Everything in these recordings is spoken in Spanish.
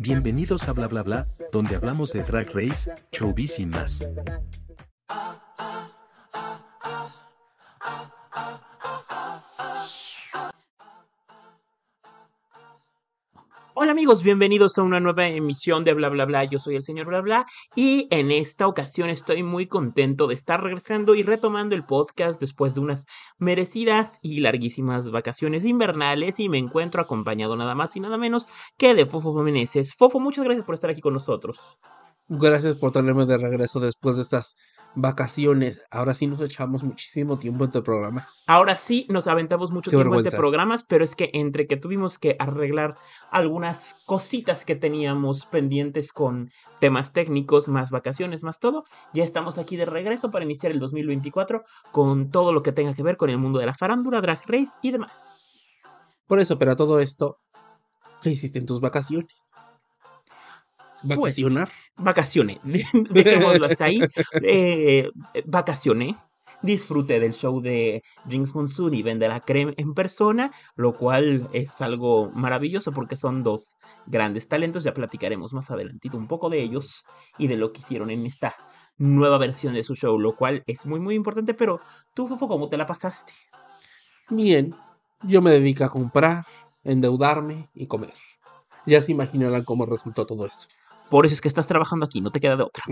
Bienvenidos a Bla Bla Bla, donde hablamos de Drag Race, showbiz y más. Amigos, bienvenidos a una nueva emisión de Bla Bla Bla. Yo soy el señor Bla Bla y en esta ocasión estoy muy contento de estar regresando y retomando el podcast después de unas merecidas y larguísimas vacaciones invernales y me encuentro acompañado nada más y nada menos que de Fofo Meneses. Fofo, muchas gracias por estar aquí con nosotros. Gracias por tenerme de regreso después de estas vacaciones. Ahora sí nos echamos muchísimo tiempo entre programas. Ahora sí nos aventamos mucho Qué tiempo vergüenza. entre programas, pero es que entre que tuvimos que arreglar algunas cositas que teníamos pendientes con temas técnicos, más vacaciones, más todo, ya estamos aquí de regreso para iniciar el 2024 con todo lo que tenga que ver con el mundo de la farándula, drag race y demás. Por eso, pero a todo esto, ¿qué hiciste en tus vacaciones? ¿Vacacionar? Vacaciones, dejémoslo hasta ahí. Eh, vacacioné. Disfruté del show de Jinx Monsoon y Vende la Creme en persona, lo cual es algo maravilloso porque son dos grandes talentos. Ya platicaremos más adelantito un poco de ellos y de lo que hicieron en esta nueva versión de su show, lo cual es muy muy importante. Pero tú, Fofo, ¿cómo te la pasaste? Bien, yo me dedico a comprar, endeudarme y comer. Ya se imaginarán cómo resultó todo eso. Por eso es que estás trabajando aquí, no te queda de otra.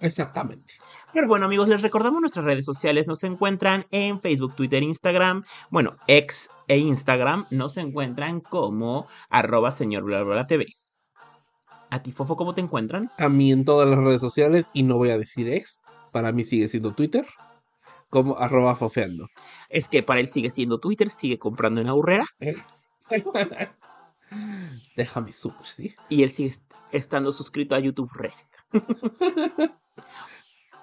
Exactamente. Pero bueno, amigos, les recordamos nuestras redes sociales. Nos encuentran en Facebook, Twitter, Instagram. Bueno, ex e Instagram nos encuentran como arroba señor bla bla bla TV. A ti, Fofo, ¿cómo te encuentran? A mí en todas las redes sociales, y no voy a decir ex, para mí sigue siendo Twitter, como arroba fofeando. Es que para él sigue siendo Twitter, sigue comprando en Aurrera Déjame super, ¿sí? y él sigue estando suscrito a YouTube Red.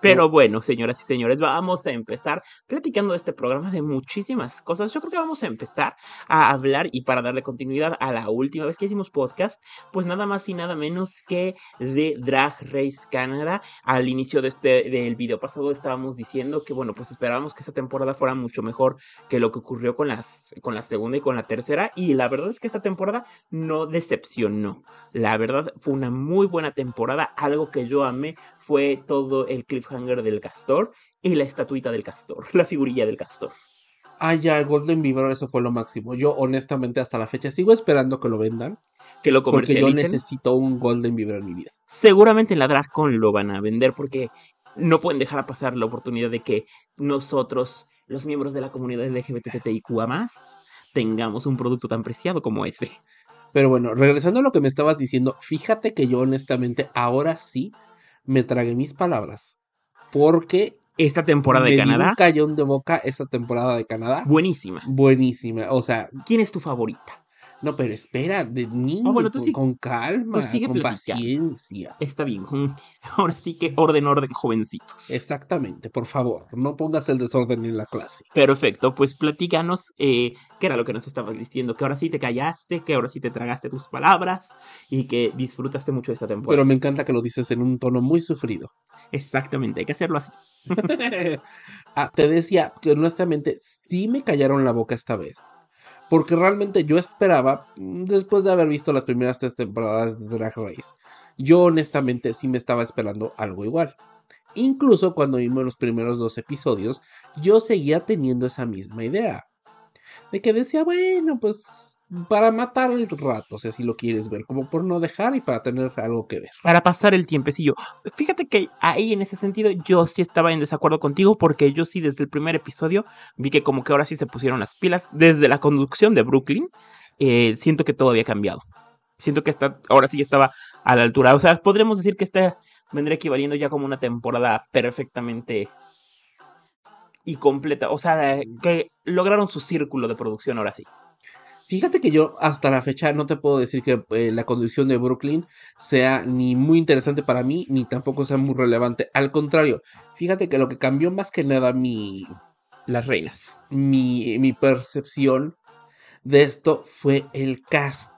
Pero bueno, señoras y señores, vamos a empezar platicando de este programa de muchísimas cosas. Yo creo que vamos a empezar a hablar y para darle continuidad a la última vez que hicimos podcast, pues nada más y nada menos que de Drag Race Canada. Al inicio de este del video pasado estábamos diciendo que bueno, pues esperábamos que esta temporada fuera mucho mejor que lo que ocurrió con las con la segunda y con la tercera y la verdad es que esta temporada no decepcionó. La verdad fue una muy buena temporada, algo que yo amé fue todo el cliffhanger del castor y la estatuita del castor, la figurilla del castor. Ah, ya, el Golden Beaver, eso fue lo máximo. Yo, honestamente, hasta la fecha sigo esperando que lo vendan. Que lo Porque yo comercialicen. necesito un Golden Beaver en mi vida. Seguramente en la DragCon lo van a vender porque no pueden dejar a pasar la oportunidad de que nosotros, los miembros de la comunidad LGBTTIQA+, tengamos un producto tan preciado como ese. Pero bueno, regresando a lo que me estabas diciendo, fíjate que yo, honestamente, ahora sí me tragué mis palabras. Porque Esta temporada me de Canadá, un callón de boca esta temporada de Canadá. buenísima. Buenísima. O sea, ¿Quién es tu favorita? No, pero espera, de niño, Ah, bueno, tú con, sí- con calma, tú sigue con platicando. paciencia. Está bien. Ahora sí que orden, orden, jovencitos. Exactamente, por favor, no pongas el desorden en la clase. Perfecto, pues platícanos eh, qué era lo que nos estabas diciendo, que ahora sí te callaste, que ahora sí te tragaste tus palabras y que disfrutaste mucho de esta temporada. Pero me encanta que lo dices en un tono muy sufrido. Exactamente, hay que hacerlo así. Ah, te decía que honestamente sí me callaron la boca esta vez. Porque realmente yo esperaba, mm, después de haber visto las primeras tres temporadas de Drag Race, yo honestamente sí me estaba esperando algo igual. Incluso cuando vimos los primeros dos episodios, yo seguía teniendo esa misma idea. De que decía, bueno, pues para matar el rato, si así lo quieres ver, como por no dejar y para tener algo que ver. Para pasar el tiempecillo. Fíjate que ahí en ese sentido yo sí estaba en desacuerdo contigo porque yo sí desde el primer episodio vi que como que ahora sí se pusieron las pilas. Desde la conducción de Brooklyn, eh, siento que todo había cambiado. Siento que esta, ahora sí estaba a la altura. O sea, podríamos decir que esta vendría equivaliendo ya como una temporada perfectamente y completa. O sea, que lograron su círculo de producción ahora sí. Fíjate que yo hasta la fecha no te puedo decir que eh, la conducción de Brooklyn sea ni muy interesante para mí, ni tampoco sea muy relevante. Al contrario, fíjate que lo que cambió más que nada mi, Las reinas. mi, mi percepción de esto fue el cast.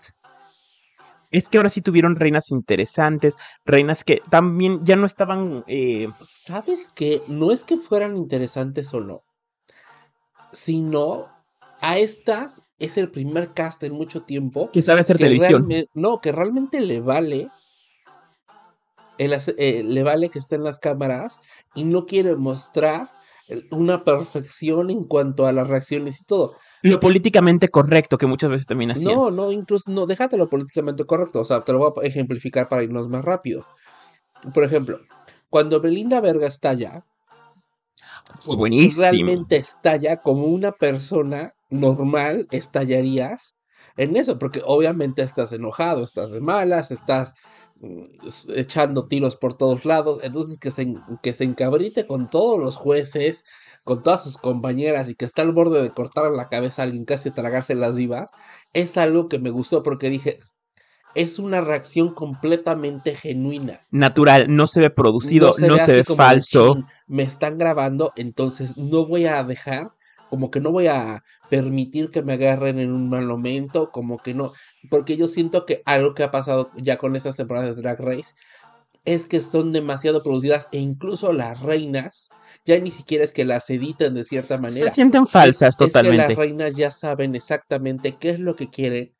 Es que ahora sí tuvieron reinas interesantes, reinas que también ya no estaban... eh, ¿Sabes qué? No es que fueran interesantes o no, sino a estas es el primer cast en mucho tiempo Que sabe hacer que televisión. no, que realmente le vale el eh, le vale que esté en las cámaras y no quiere mostrar una perfección en cuanto a las reacciones y todo. Lo políticamente correcto que muchas veces también hacían. No, no, incluso, no, déjate lo políticamente correcto. O sea, te lo voy a ejemplificar para irnos más rápido. Por ejemplo, cuando Belinda Verga estalla, buenísimo. realmente estalla como una persona normal, estallarías en eso, porque obviamente estás enojado, estás de malas, estás mm, echando tiros por todos lados, entonces que se, que se encabrite con todos los jueces, con todas sus compañeras y que está al borde de cortar la cabeza a alguien, casi tragarse las vivas, es algo que me gustó porque dije, es una reacción completamente genuina. Natural, no se ve producido, no se, ve falso. "Chin, me están grabando, entonces no voy a dejar, como que no voy a permitir que me agarren en un mal momento, como que no, porque yo siento que algo que ha pasado ya con estas temporadas de Drag Race es que son demasiado producidas e incluso las reinas ya ni siquiera es que las editen de cierta manera. Se sienten Es- falsas es que totalmente. las reinas ya saben exactamente qué es lo que quieren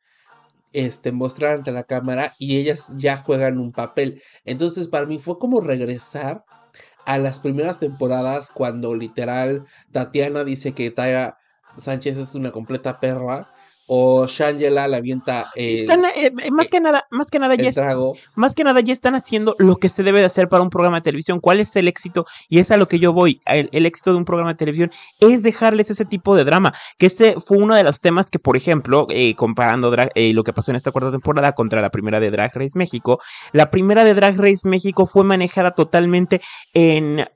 este, mostrar ante la cámara y ellas ya juegan un papel. Entonces, para mí fue como regresar a las primeras temporadas cuando literal Tatiana dice que Tyra Sánchez es una completa perra o Shangela la avienta el, Están, eh, eh, más eh, que nada, más que nada ya trago. más que nada ya están haciendo lo que se debe de hacer para un programa de televisión. ¿Cuál es el éxito? Y es a lo que yo voy. El, el éxito de un programa de televisión es dejarles ese tipo de drama. Que ese fue uno de los temas que, por ejemplo, eh, comparando Drag- lo que pasó en esta cuarta temporada contra la primera de Drag Race México, la primera de Drag Race México fue manejada totalmente en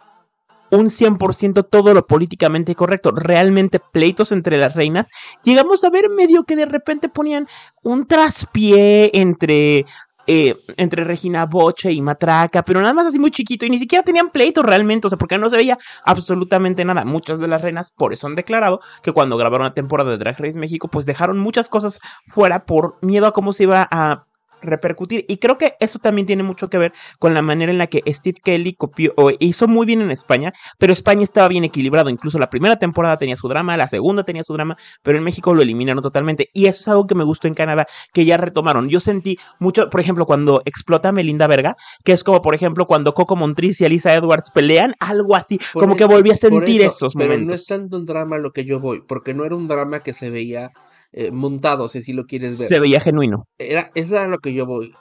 un 100% todo lo políticamente correcto, realmente pleitos entre las reinas. Llegamos a ver medio que de repente ponían un traspié entre eh, entre Regina Boche y Matraca, pero nada más así muy chiquito y ni siquiera tenían pleito realmente, o sea, porque no se veía absolutamente nada. Muchas de las reinas por eso han declarado que cuando grabaron la temporada de Drag Race México, pues dejaron muchas cosas fuera por miedo a cómo se iba a repercutir y creo que eso también tiene mucho que ver con la manera en la que Steve Kelly copió o hizo muy bien en España, pero España estaba bien equilibrado, incluso la primera temporada tenía su drama, la segunda tenía su drama, pero en México lo eliminaron totalmente y eso es algo que me gustó en Canadá, que ya retomaron. Yo sentí mucho, por ejemplo, cuando explota Melinda Verga, que es como, por ejemplo, cuando Coco Montriz y Elisa Edwards pelean, algo así, Por como que eso- volví a sentir eso, esos pero no momentos. es tanto un drama lo que yo voy, porque no era un drama que se veía eh, montado, si lo quieres ver. Se veía genuino. Era, eso era lo que yo voy.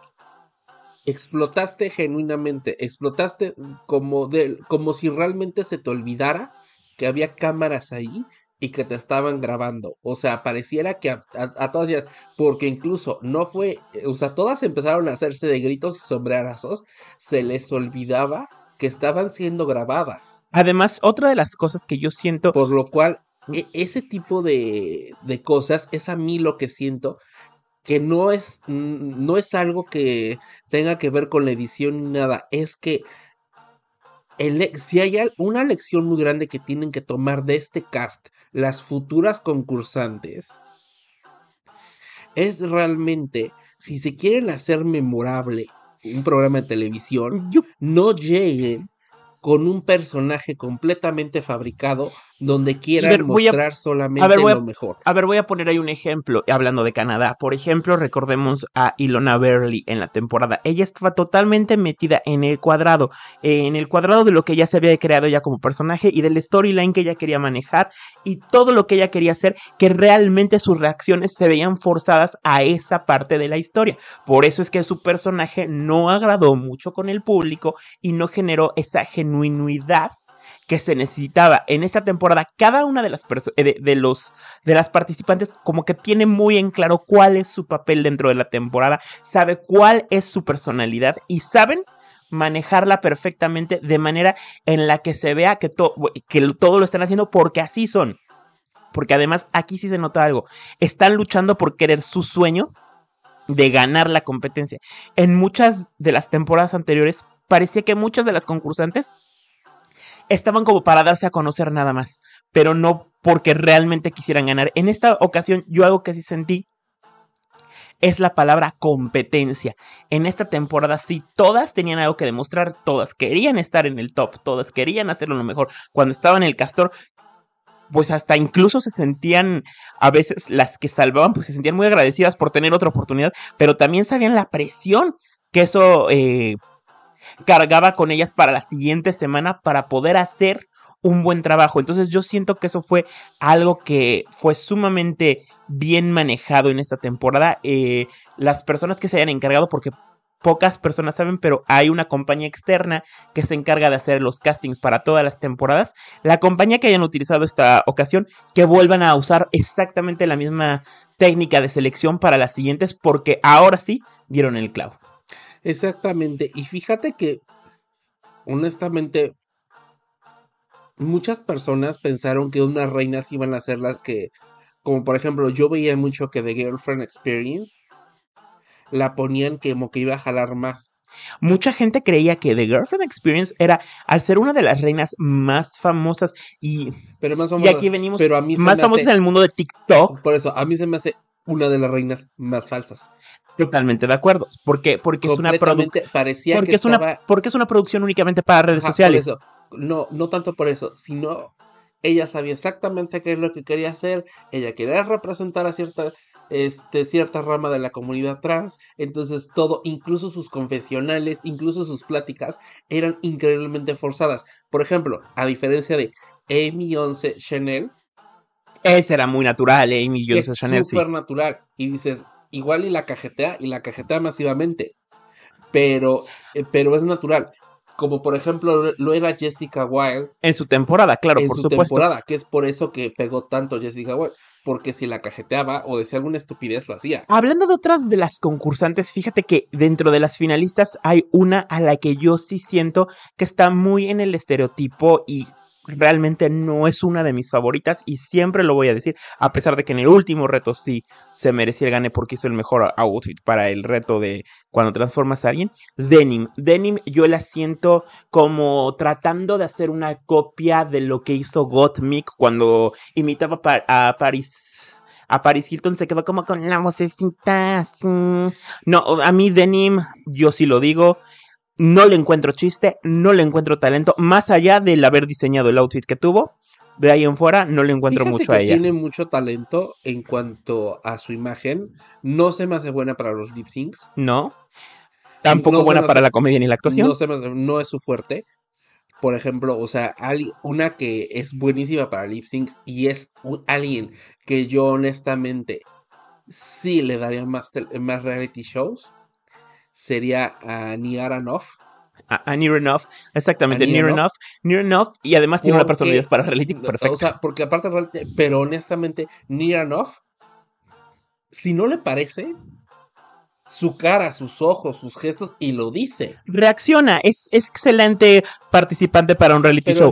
Explotaste genuinamente, explotaste como, de, como si realmente se te olvidara que había cámaras ahí y que te estaban grabando. O sea, pareciera que a, a- a todas porque incluso no fue, o sea, todas empezaron a hacerse de gritos y sombrerazos, se les olvidaba que estaban siendo grabadas. Además, otra de las cosas que yo siento Por lo cual, e- ese tipo de, de cosas es a mí lo que siento que no es, no es algo que tenga que ver con la edición ni nada, es que el si hay una lección muy grande que tienen que tomar de este cast las futuras concursantes, es realmente, si se quieren hacer memorable un programa de televisión, no lleguen con un personaje completamente fabricado donde quieran ver, a- mostrar solamente ver, voy a- lo mejor. A ver, voy a poner ahí un ejemplo, hablando de Canadá. Por ejemplo, recordemos a Ilona Burley en la temporada. Ella estaba totalmente metida en el cuadrado, eh, en el cuadrado de lo que ella se había creado ya como personaje y del storyline que ella quería manejar y todo lo que ella quería hacer, que realmente sus reacciones se veían forzadas a esa parte de la historia. Por eso es que su personaje no agradó mucho con el público y no generó esa genuinidad que se necesitaba en esta temporada. Cada una de las eh, de, de los de las participantes como que tiene muy en claro cuál es su papel dentro de la temporada, sabe cuál es su personalidad y saben manejarla perfectamente de manera en la que se vea que, que todo lo están haciendo porque así son. Porque además aquí sí se nota algo. Están luchando por querer su sueño de ganar la competencia. En muchas de las temporadas anteriores parecía que muchas de las concursantes estaban como para darse a conocer nada más, pero no porque realmente quisieran ganar. En esta ocasión yo algo que sí sentí es la palabra competencia. En esta temporada sí, todas tenían algo que demostrar, todas querían estar en el top, todas querían hacerlo lo mejor. Cuando estaba en el castor, pues hasta incluso se sentían, a veces las que salvaban, pues se sentían muy agradecidas por tener otra oportunidad, pero también sabían la presión que eso eh, cargaba con ellas para la siguiente semana para poder hacer un buen trabajo. Entonces yo siento que eso fue algo que fue sumamente bien manejado en esta temporada. Eh, las personas que se hayan encargado, porque pocas personas saben, pero hay una compañía externa que se encarga de hacer los castings para todas las temporadas. La compañía que hayan utilizado esta ocasión, que vuelvan a usar exactamente la misma técnica de selección para las siguientes, porque ahora sí dieron el clavo. Exactamente. Y fíjate que, honestamente, muchas personas pensaron que unas reinas iban a ser las que, como por ejemplo, yo veía mucho que The Girlfriend Experience la ponían como que iba a jalar más. Mucha gente creía que The Girlfriend Experience era, al ser una de las reinas más famosas y, pero más y aquí venimos pero a mí más famosas en el mundo de TikTok. Por eso, a mí se me hace una de las reinas más falsas. Totalmente de acuerdo. Porque, porque es una producción. Parecía porque es una Porque es una producción únicamente para redes sociales. No, no tanto por eso, sino ella sabía exactamente qué es lo que quería hacer. Ella quería representar a cierta este, cierta rama de la comunidad trans. Entonces todo, incluso sus confesionales, incluso sus pláticas, eran increíblemente forzadas. Por ejemplo, a diferencia de Amy 11 Chanel. Ese era muy natural, Amy 11 Chanel. Es súper natural. Y dices, igual y la cajetea, y la cajetea masivamente. Pero, eh, pero es natural como por ejemplo lo era Jessica Wilde. En su temporada, claro, en por su supuesto. temporada, que es por eso que pegó tanto Jessica Wilde porque si la cajeteaba o decía alguna estupidez lo hacía. Hablando de otras de las concursantes, fíjate que dentro de las finalistas hay una a la que yo sí siento que está muy en el estereotipo y realmente no es una de mis favoritas y siempre lo voy a decir, a pesar de que en el último reto sí se merecía el gane porque hizo el mejor outfit para el reto de cuando transformas a alguien. Denim, Denim yo la siento como tratando de hacer una copia de lo que hizo Gottmik cuando imitaba a Paris a Paris Hilton se quedó como con la vocecita así. No, a mí Denim, yo sí lo digo, no le encuentro chiste, no le encuentro talento, más allá del haber diseñado el outfit que tuvo. De ahí en fuera no le encuentro mucho a ella. Tiene mucho talento en cuanto a su imagen. No se me hace buena para los lip syncs. No. Tampoco buena para la comedia ni la actuación. No, se me no es su fuerte. Por ejemplo, o sea, una que es buenísima para lip syncs y es alguien que yo honestamente sí le daría más, más reality shows sería a Niara Noff. A, Near Enough, exactamente, Near Enough, Near Enough, y además tiene una personalidad para reality perfecta. O sea, porque aparte, pero honestamente, Near Enough, si no le parece, su cara, sus ojos, sus gestos y lo dice. Reacciona, es, excelente participante para un reality show.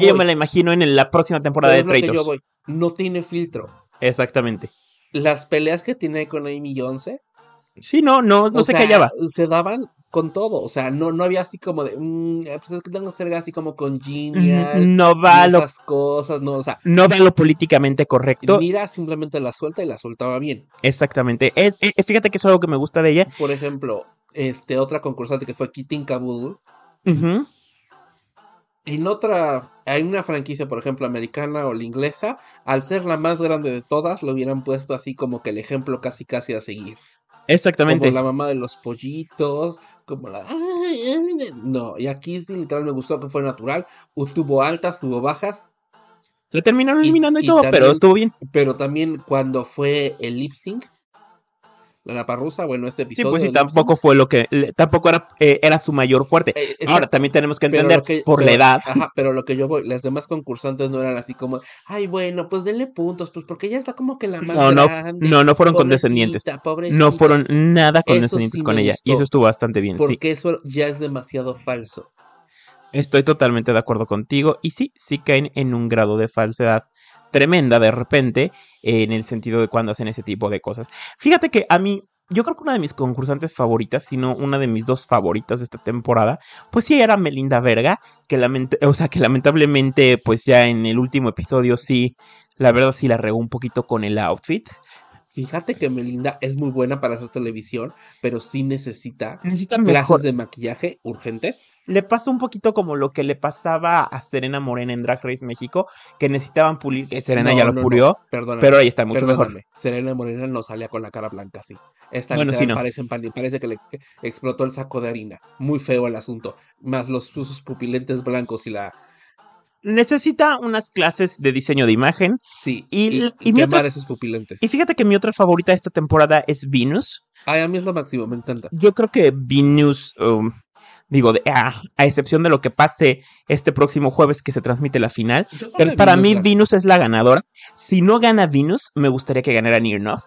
yo me la imagino en la próxima temporada de Traitors. No tiene filtro. Exactamente. Las peleas que tiene con Amy 11 Sí, no, no, no se callaba. Se daban con todo, o sea, no, no había así como de, mm, eh, pues es que tengo que ser así como con Genial. No va lo, esas cosas, no, o sea. No va lo políticamente correcto. Mira, simplemente la suelta y la soltaba bien. Exactamente. Es, eh, fíjate que es algo que me gusta de ella. Por ejemplo, este, otra concursante que fue Kitty Kabul. En otra, hay una franquicia, por ejemplo, americana o la inglesa, al ser la más grande de todas, lo hubieran puesto así como que el ejemplo casi casi a seguir. Exactamente. Como la mamá de los pollitos, como la... No, y aquí sí literal me gustó que fue natural. Tuvo altas, tuvo bajas. Le terminaron eliminando y, todo, pero estuvo bien. Pero también cuando fue el lip sync, la parrusa, bueno, este episodio. Sí, pues sí, tampoco fue lo que, tampoco era, eh, era su mayor fuerte. Eh, Ahora también tenemos que entender por la edad. Ajá, pero lo que yo voy, las demás concursantes no eran así como, ay, bueno, pues denle puntos, pues porque ella está como que la más no, no, No, no fueron condescendientes. No fueron nada condescendientes con ella. Y eso estuvo bastante bien. Porque eso ya es demasiado falso. Estoy totalmente de acuerdo contigo. Y sí, sí caen en un grado de falsedad tremenda de repente en el sentido de cuando hacen ese tipo de cosas. Fíjate que a mí yo creo que una de mis concursantes favoritas, sino una de mis dos favoritas de esta temporada, pues sí era Melinda Verga, que, o sea, que lamentablemente, pues ya en el último episodio sí, la verdad sí la regó un poquito con el outfit. Fíjate que Melinda es muy buena para hacer televisión, pero sí necesita Necesita clases mejor. de maquillaje urgentes. Le pasa un poquito como lo que le pasaba a Serena Morena en Drag Race México, que necesitaban pulir, que Serena No, ya lo no, pulió, pero ahí está mucho mejor. Serena Morena no salía con la cara blanca así. Esta Bueno, sí, no. parece, parece que le que explotó el saco de harina. Muy feo el asunto. Más los sus pupilentes blancos y la. Necesita unas clases de diseño de imagen. Sí. Y- Y, y mi quemar otra- esos pupilentes. Y fíjate que mi otra favorita de esta temporada es Venus. Ay, a mí es lo máximo, me encanta. Yo creo que Venus, um, digo, de- a, a excepción de lo que pase este próximo jueves que se transmite la final, pero para Venus mí. Venus es la ganadora. Si no gana Venus, me gustaría que ganara Enough.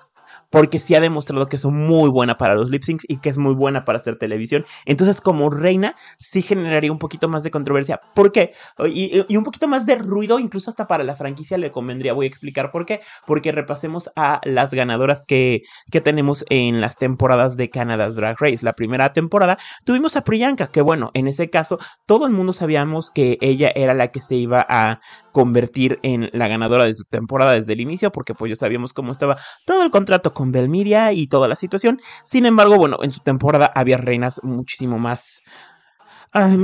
Porque sí ha demostrado que es muy buena para los lip syncs y que es muy buena para hacer televisión. Entonces, como reina, sí generaría un poquito más de controversia. ¿Por qué? Y, y- un poquito más de ruido, incluso hasta para la franquicia le convendría. Voy a explicar por qué. Porque repasemos a las ganadoras que, que tenemos en las temporadas de Canada's Drag Race. La primera temporada tuvimos a Priyanka, que bueno, en ese caso todo el mundo sabíamos que ella era la que se iba a convertir en la ganadora de su temporada desde el inicio, porque pues ya sabíamos cómo estaba todo el contrato con Belmiria y toda la situación. Sin embargo, bueno, en su temporada había reinas muchísimo más...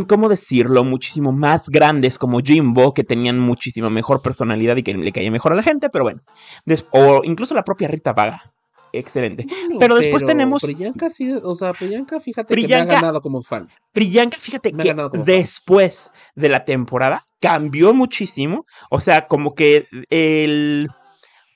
¿Cómo decirlo? Muchísimo más grandes como Jimbo, que tenían muchísima mejor personalidad y que le caía mejor a la gente, pero bueno. O incluso la propia Rita Vaga. Excelente. Bueno, Pero después tenemos- Priyanka sí, o sea, Priyanka, fíjate que me ha ganado como fan. Priyanka, fíjate Me que como fan. después de la temporada cambió muchísimo. O sea, como que el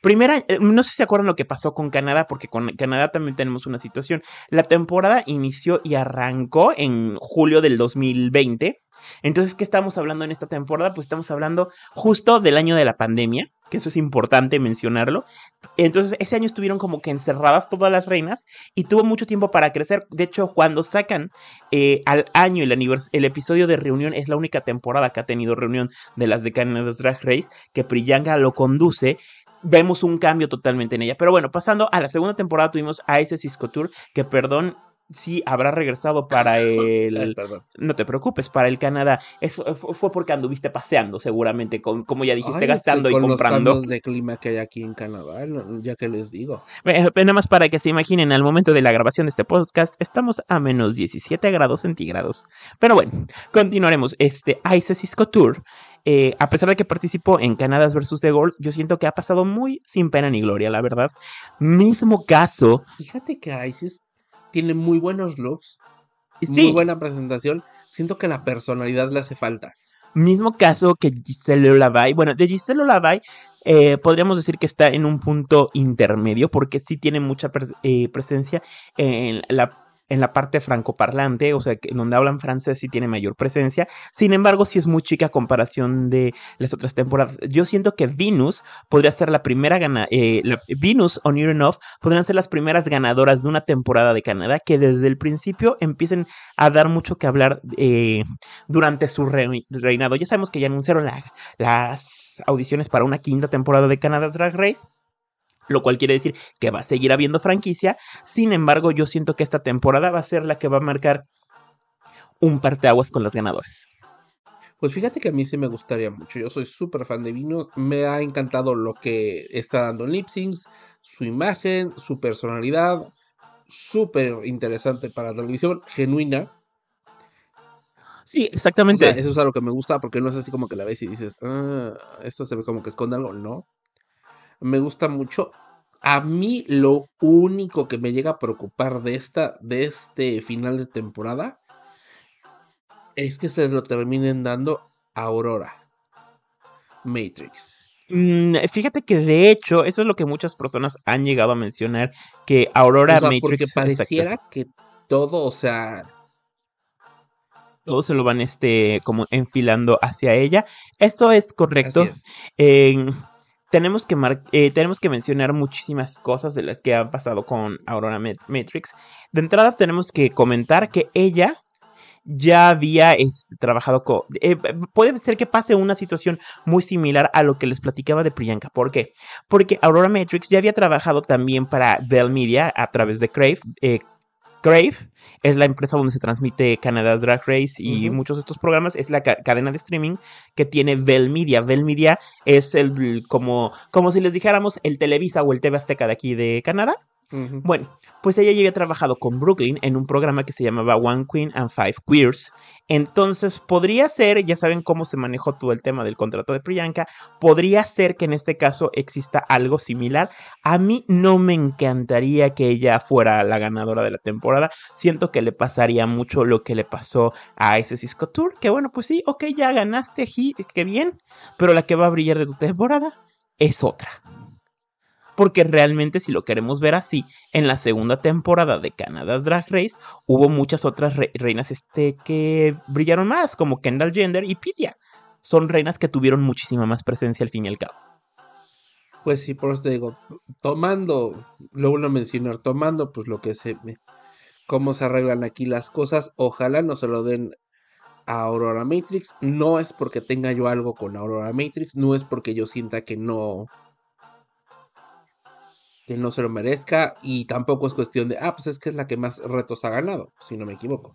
primer año, eh, no sé si se acuerdan lo que pasó con Canadá, porque con Canadá también tenemos una situación. La temporada inició y arrancó en julio del 2020. Entonces, ¿qué estamos hablando en esta temporada? Pues estamos hablando justo del año de la pandemia, que eso es importante mencionarlo. Entonces, ese año estuvieron como que encerradas todas las reinas y tuvo mucho tiempo para crecer. De hecho, cuando sacan eh, al año el, el episodio de reunión, es la única temporada que ha tenido reunión de las de Canada's Drag Race, que Priyanka lo conduce. Vemos un cambio totalmente en ella. Pero bueno, pasando a la segunda temporada, tuvimos a ese Cisco Tour, que perdón. Sí, habrá regresado para el. perdón. No te preocupes, para el Canadá. Eso fu- fue porque anduviste paseando, seguramente, con, como ya dijiste, Ay, gastando y comprando. Los de clima que hay aquí en Canadá, ya que les digo. Eh, Nada más para que se imaginen, al momento de la grabación de este podcast, estamos a menos 17 grados centígrados. Pero bueno, continuaremos. Este Ice Cisco Tour, eh, a pesar de que participó en Canadas vs. The Gold, yo siento que ha pasado muy sin pena ni gloria, la verdad. Mismo caso, Fíjate que Isis tiene muy buenos looks, y muy sí, buena presentación. Siento que la personalidad le hace falta. mismo caso que Giselle Olavay. Bueno, de Giselle Olavay eh, podríamos decir que está en un punto intermedio porque sí tiene mucha pres- eh, presencia en la, en la parte francoparlante, o sea, que donde hablan francés sí tiene mayor presencia. Sin embargo, sí es muy chica a comparación de las otras temporadas. Yo siento que Venus podría ser la primera gana eh, Venus o Near Enough podrían ser las primeras ganadoras de una temporada de Canadá que desde el principio empiecen a dar mucho que hablar eh, durante su rei- reinado. Ya sabemos que ya anunciaron la- las audiciones para una quinta temporada de Canada Drag Race. Lo cual quiere decir que va a seguir habiendo franquicia. Sin embargo, yo siento que esta temporada va a ser la que va a marcar un parteaguas con las ganadoras. Pues fíjate que a mí sí me gustaría mucho. Yo soy súper fan de Venus. Me ha encantado lo que está dando en lip syncs, su imagen, su personalidad. Súper interesante para la televisión, genuina. Sí, O exactamente. sea, eso es algo que me gusta porque no es así como que la ves y dices, ah, esto se ve como que esconde algo. No. Me gusta mucho. A mí lo único que me llega a preocupar de esta, de este final de temporada, es que se lo terminen dando a Aurora. Matrix. Mm, fíjate que de hecho, eso es lo que muchas personas han llegado a mencionar, que Aurora o sea, Matrix, porque exacto, pareciera que todo, o sea, todos se lo van este como enfilando hacia ella. Esto es correcto. es. Eh, tenemos, que mar- eh, tenemos que mencionar muchísimas cosas de las que han pasado con Aurora Mat- Matrix. De entrada tenemos que comentar que ella ya había este, trabajado con... eh, puede ser que pase una situación muy similar a lo que les platicaba de Priyanka. ¿Por qué? Porque Aurora Matrix ya había trabajado también para Bell Media a través de Crave. eh, Crave es la empresa donde se transmite Canada's Drag Race y muchos de estos programas. Es la ca- cadena de streaming que tiene Bell Media. Bell Media es el como, como si les dijéramos el Televisa o el TV Azteca de aquí de Canadá. Bueno, pues ella ya había trabajado con Brooklyn en un programa que se llamaba One Queen and Five Queers. Entonces, podría ser, ya saben cómo se manejó todo el tema del contrato de Priyanka, podría ser que en este caso exista algo similar. A mí no me encantaría que ella fuera la ganadora de la temporada. Siento que le pasaría mucho lo que le pasó a ese Cisco Tour. Que bueno, pues sí, ok, ya ganaste, qué bien. Pero la que va a brillar de tu temporada es otra. Porque realmente, si lo queremos ver así, en la segunda temporada de Canada's Drag Race hubo muchas otras re- reinas este, que brillaron más, como Kendall Jenner y Pitia. Son reinas que tuvieron muchísima más presencia al fin y al cabo. Pues sí, por eso te digo, tomando, lo a mencionar, tomando pues lo que se cómo se arreglan aquí las cosas, ojalá no se lo den a Aurora Matrix, no es porque tenga yo algo con Aurora Matrix, no es porque yo sienta que no que no se lo merezca y tampoco es cuestión de, ah, pues es que es la que más retos ha ganado, si no me equivoco.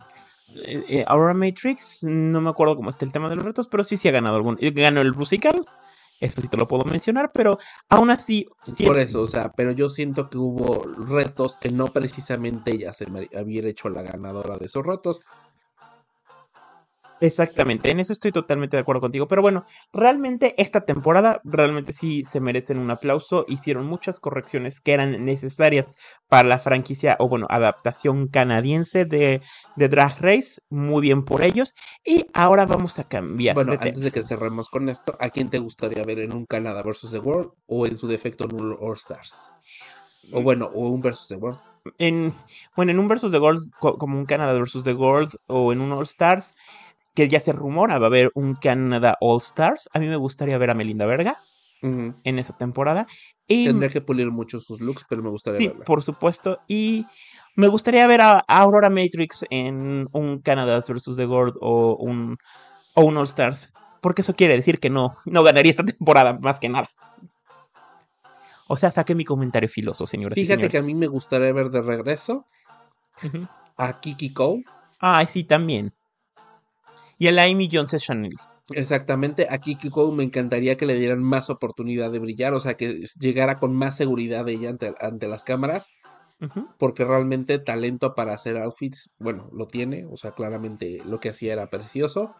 Eh, eh, Aurora Matrix, no me acuerdo cómo está el tema de los retos, pero sí, sí ha ganado algún. eh, Ganó el musical, eso sí te lo puedo mencionar, pero aún así. sí- Por eso, o sea, pero yo siento que hubo retos que no precisamente ella se me había hecho la ganadora de esos retos, Exactamente, en eso estoy totalmente de acuerdo contigo. Pero bueno, realmente esta temporada, realmente sí se merecen un aplauso. Hicieron muchas correcciones que eran necesarias para la franquicia, o bueno, adaptación canadiense de, de Drag Race. Muy bien por ellos. Y ahora vamos a cambiar. Bueno, de antes de que cerremos con esto, ¿a quién te gustaría ver en un Canadá versus The World o en su defecto en un All Stars? O Mm. bueno, o un versus The World. en, bueno, en un versus The Gold, co- como un Canadá versus The Gold, o en un All Stars, que ya se rumora va a haber un Canadá All Stars. A mí me gustaría ver a Melinda Verga en esa temporada. Y Tendría que pulir mucho sus looks, pero me gustaría Sí, verla. por supuesto. Y me gustaría ver a, Aurora Matrix en un Canadá vs. The Gold o un, o un All Stars. Porque eso quiere decir que no, no ganaría esta temporada, más que nada. O sea, saque mi comentario filoso, señoras y Fíjate que a señores. mí me gustaría ver de regreso a Kiki Cole. Ay, sí, también. Y a la Amy Jones Chanel. Exactamente, a Kiki Cole me encantaría que le dieran más oportunidad de brillar, o sea, que llegara con más seguridad ella ante, ante las cámaras, porque realmente talento para hacer outfits, bueno, lo tiene, o sea, claramente lo que hacía era precioso.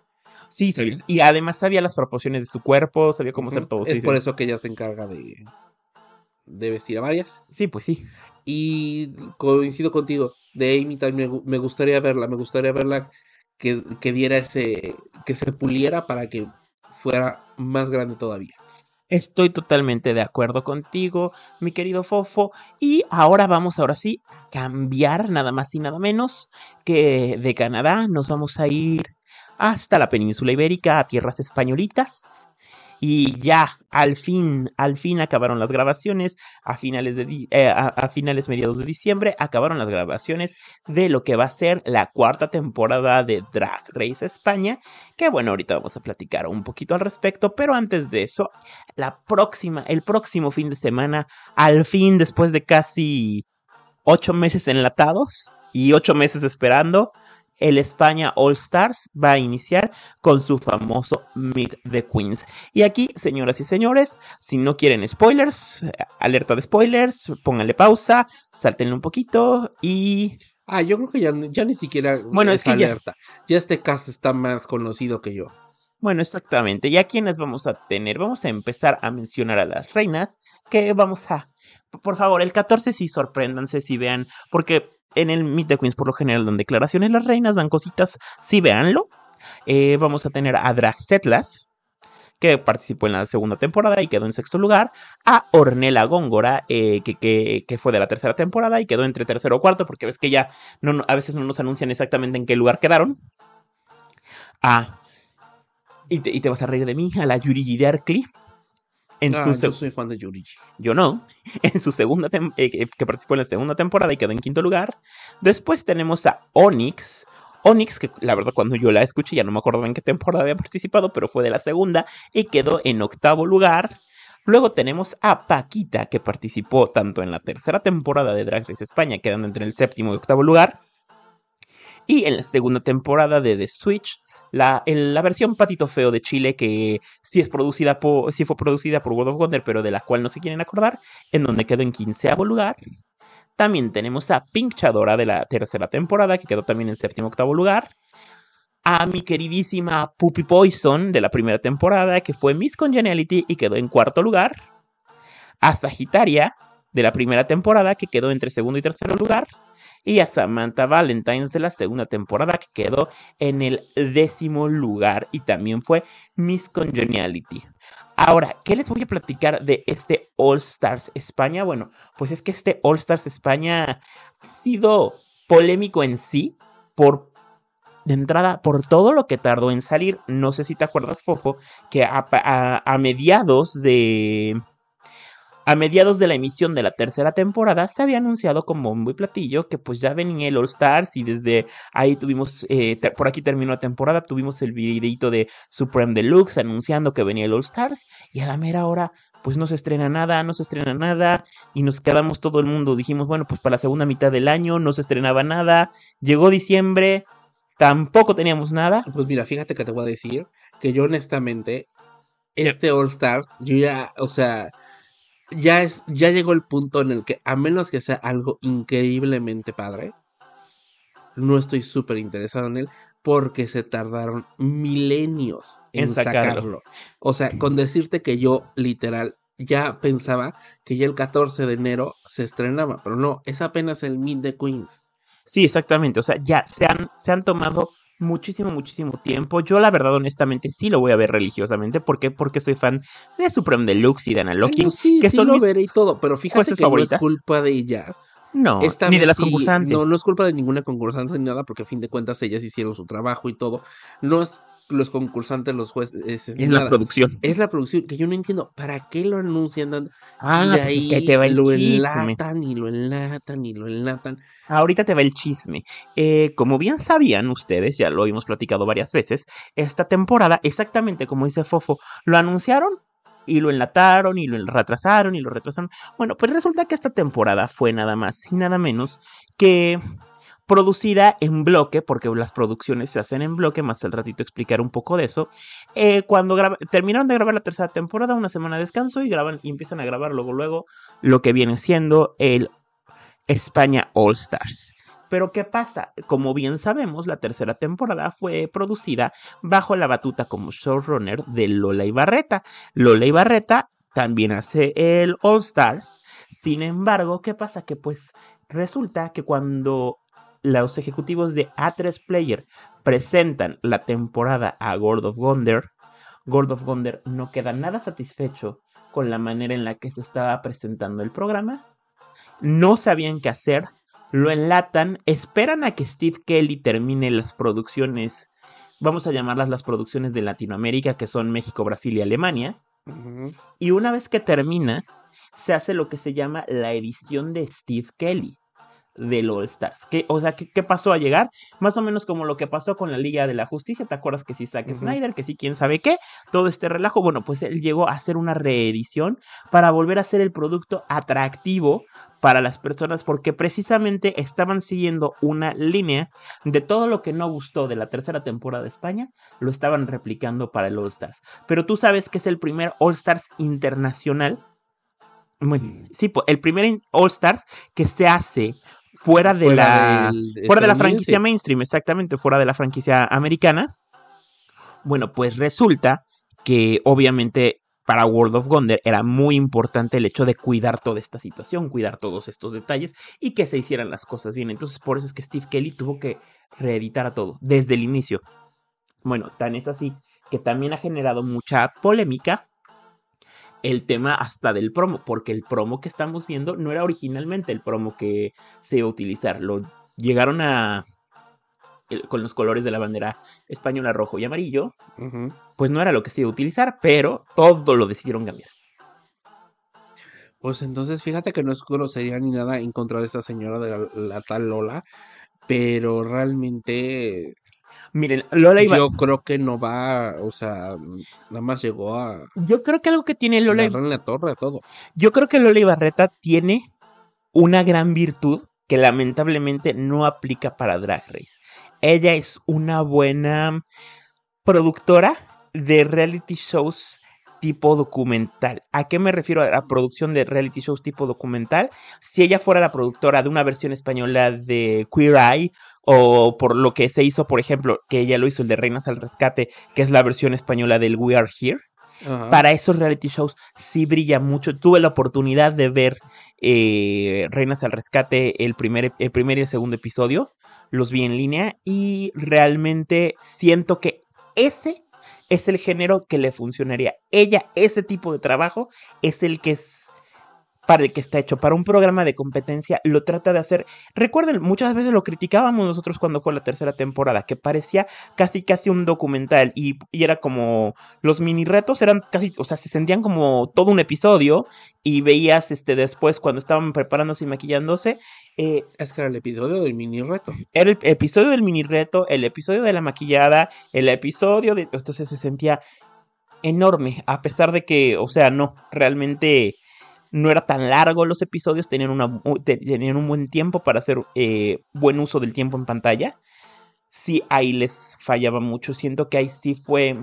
Sí, sabía- y además sabía las proporciones de su cuerpo, sabía cómo hacer todo. Es Sí, por sí. eso que ella se encarga de, de vestir a varias. Sí, pues sí. Y coincido contigo, de Amy también me gustaría verla, me gustaría verla que, que diera ese, que se puliera para que fuera más grande todavía. Estoy totalmente de acuerdo contigo, mi querido Fofo. Y ahora vamos, ahora sí, cambiar nada más y nada menos que de Canadá. Nos vamos a ir hasta la península ibérica, a tierras españolitas. Y ya, al fin, al fin acabaron las grabaciones. A finales, de eh, a finales mediados de diciembre acabaron las grabaciones de lo que va a ser la cuarta temporada de Drag Race España. Que bueno, ahorita vamos a platicar un poquito al respecto. Pero antes de eso, la próxima, el próximo fin de semana, al fin, después de casi ocho meses enlatados y ocho meses esperando, el España All Stars va a iniciar con su famoso Meet the Queens. Y aquí, señoras y señores, si no quieren spoilers, alerta de spoilers, pónganle pausa, sáltenle un poquito y Ah, yo creo que ya, ya ni siquiera Bueno, es que ya- alerta. Ya este cast está más conocido que yo. Bueno, exactamente. ¿Y a quiénes vamos a tener? Vamos a empezar a mencionar a las reinas. Que vamos a. Por favor, el 14 sí sorpréndanse si vean. Porque en el Meet Queens, por lo general, dan declaraciones las reinas, dan cositas. Sí, véanlo. Eh, vamos a tener a Drag Setlas, que participó en la segunda temporada y quedó en sexto lugar. A Ornella Góngora, eh, que, que, fue de la tercera temporada y quedó entre tercero o cuarto, porque ves que ya no, a veces no nos anuncian exactamente en qué lugar quedaron. A y te, vas a reír de mí, a la Yuri de Arkley. En Ah, su yo seg- soy fan de yo no. En su segunda eh, que que participó en la segunda temporada y quedó en quinto lugar. Después tenemos a Onyx. Onyx, que la verdad cuando yo la escuché ya no me acuerdo en qué temporada había participado, pero fue de la segunda y quedó en octavo lugar. Luego tenemos a Paquita, que participó tanto en la tercera temporada de Drag Race España, quedando entre el séptimo y octavo lugar, Y en la segunda temporada de The Switch, la, la versión Patito Feo de Chile, que sí, es producida por, sí fue producida por World of Wonder, pero de la cual no se quieren acordar, en donde quedó en quinceavo lugar. También tenemos a Pinchadora de la tercera temporada, que quedó también en séptimo octavo lugar. A mi queridísima Puppy Poison de la primera temporada, que fue Miss Congeniality y quedó en cuarto lugar. A Sagitaria de la primera temporada, que quedó entre segundo y tercer lugar. Y a Samantha Valentines de la segunda temporada, que quedó en el décimo lugar y también fue Miss Congeniality. Ahora, ¿qué les voy a platicar de este All Stars España? Bueno, pues es que este All Stars España ha sido polémico en sí por de entrada, por todo lo que tardó en salir, no sé si te acuerdas, Fofo, que a, a, mediados de. A mediados de la emisión de la tercera temporada se había anunciado como un muy platillo que pues ya venía el All Stars y desde ahí tuvimos, eh, por aquí terminó la temporada, tuvimos el videito de Supreme Deluxe anunciando que venía el All Stars y a la mera hora pues no se estrena nada, no se estrena nada y nos quedamos todo el mundo, dijimos bueno pues para la segunda mitad del año no se estrenaba nada, llegó diciembre, Tampoco teníamos nada. Pues mira, fíjate que te voy a decir que yo honestamente, este All Stars, yo ya, o sea, ya es, ya llegó el punto en el que, a menos que sea algo increíblemente padre, no estoy súper interesado en él porque se tardaron milenios en, sacarlo. O sea, con decirte que yo literal ya pensaba que ya el 14 de enero se estrenaba, pero no, es apenas el Meet the Queens. Sí, exactamente. O sea, ya se han, se han tomado muchísimo, muchísimo tiempo. Yo, la verdad, honestamente, sí lo voy a ver religiosamente. ¿Por qué? Porque soy fan de Supreme Deluxe y de Analoki. sí, que sí son lo veré y todo, pero fíjate que no es culpa de ellas. No, ni de las concursantes. No, no es culpa de ninguna concursante ni nada, porque a fin de cuentas ellas hicieron su trabajo y todo. No es los concursantes, los jueces. Es, la producción. Es la producción, que yo no entiendo para qué lo anuncian. Ah, y ahí pues es que te va el lo chisme. enlatan y lo enlatan y lo enlatan. Ahorita te va el chisme. Eh, como bien sabían ustedes, ya lo hemos platicado varias veces, esta temporada, exactamente como dice Fofo, lo anunciaron y lo enlataron y lo retrasaron y lo retrasaron. Bueno, pues resulta que esta temporada fue nada más y nada menos que producida en bloque, porque las producciones se hacen en bloque, más al ratito explicar un poco de eso. Eh, cuando terminaron de grabar la tercera temporada, una semana de descanso y graban y empiezan a grabar luego, luego lo que viene siendo el España All Stars. Pero ¿qué pasa? Como bien sabemos, la tercera temporada fue producida bajo la batuta como showrunner de Lola Ibarreta. Lola Ibarreta también hace el All Stars. Sin embargo, ¿qué pasa? Que pues resulta que cuando los ejecutivos de A3 Player presentan la temporada a Gord of Wonder, Gord of Wonder no queda nada satisfecho con la manera en la que se estaba presentando el programa. No sabían qué hacer, lo enlatan, esperan a que Steve Kelly termine las producciones, vamos a llamarlas las producciones de Latinoamérica, que son México, Brasil y Alemania. Y una vez que termina, se hace lo que se llama la edición de Steve Kelly del All Stars. ¿Qué, o sea, ¿qué, pasó a llegar? Más o menos como lo que pasó con la Liga de la Justicia. ¿Te acuerdas que si Zack Snyder, que si quién sabe qué? Todo este relajo. Bueno, pues él llegó a hacer una reedición para volver a hacer el producto atractivo para las personas porque precisamente estaban siguiendo una línea de todo lo que no gustó de la tercera temporada de España, lo estaban replicando para el All Stars. Pero tú sabes que es el primer All Stars internacional. Bueno, sí, el primer All Stars que se hace fuera de la fuera de la franquicia mainstream, exactamente, fuera de la franquicia americana. Bueno, pues resulta que obviamente para World of Wonder era muy importante el hecho de cuidar toda esta situación, cuidar todos estos detalles y que se hicieran las cosas bien. Entonces, por eso es que Steve Kelly tuvo que reeditar a todo desde el inicio. Bueno, tan es así que también ha generado mucha polémica el tema hasta del promo, porque el promo que estamos viendo no era originalmente el promo que se iba a utilizar. Lo llegaron a con los colores de la bandera española rojo y amarillo, pues no era lo que se iba a utilizar, pero todo lo decidieron cambiar. Pues entonces fíjate que no es grosería ni nada en contra de esta señora de la tal Lola, pero realmente Miren, Lola iba... Yo creo que no va, o sea, nada más llegó a... Yo creo que algo que tiene Lola... En la torre, todo. Yo creo que Lola Ibarreta tiene una gran virtud que lamentablemente no aplica para Drag Race. ella es una buena productora de reality shows tipo documental. ¿A qué me refiero a la producción de reality shows tipo documental? Si ella fuera la productora de una versión española de Queer Eye o por lo que se hizo, por ejemplo, que ella lo hizo el de Reinas al Rescate, que es la versión española del We Are Here. Ajá. Para esos reality shows sí brilla mucho. Tuve la oportunidad de ver eh, Reinas al Rescate el primer, el primer y el segundo episodio. Los vi en línea y realmente siento que ese es el género que le funcionaría. Ella, ese tipo de trabajo, es el que es para el que está hecho. Para un programa de competencia lo trata de hacer. Recuerden, muchas veces lo criticábamos nosotros cuando fue la tercera temporada, que parecía casi casi un documental y, y era como los mini retos eran casi, o sea, se sentían como todo un episodio y veías este después cuando estaban preparándose y maquillándose. eh, Es que era el episodio del mini reto. era el episodio del mini reto, el episodio de la maquillada, el episodio de... Entonces se sentía enorme, a pesar de que, o sea, no, realmente no era tan largo los episodios, tenían, tenían un buen tiempo para hacer eh, buen uso del tiempo en pantalla. Sí, ahí les fallaba mucho, siento que ahí sí fue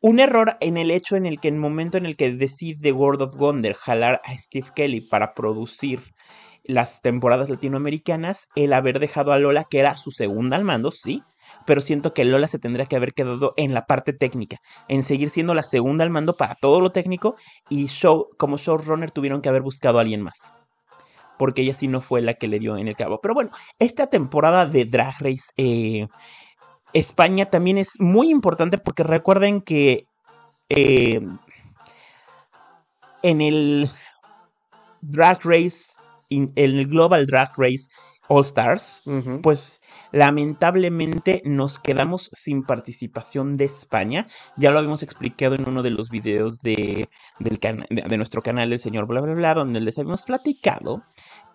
un error en el hecho en el que en el momento en el que decide World of Wonder jalar a Steve Kelly para producir las temporadas latinoamericanas, el haber dejado a Lola, que era su segunda al mando, sí, pero siento que Lola se tendría que haber quedado en la parte técnica, en seguir siendo la segunda al mando para todo lo técnico y show, como showrunner tuvieron que haber buscado a alguien más. Porque ella sí no fue la que le dio en el cabo. Pero bueno, esta temporada de Drag Race eh, España también es muy importante porque recuerden que eh, en el Drag Race, en el Global Drag Race All Stars, pues lamentablemente nos quedamos sin participación de España. Ya lo habíamos explicado en uno de los videos de, del cana- de, de nuestro canal, el señor bla bla bla, donde les habíamos platicado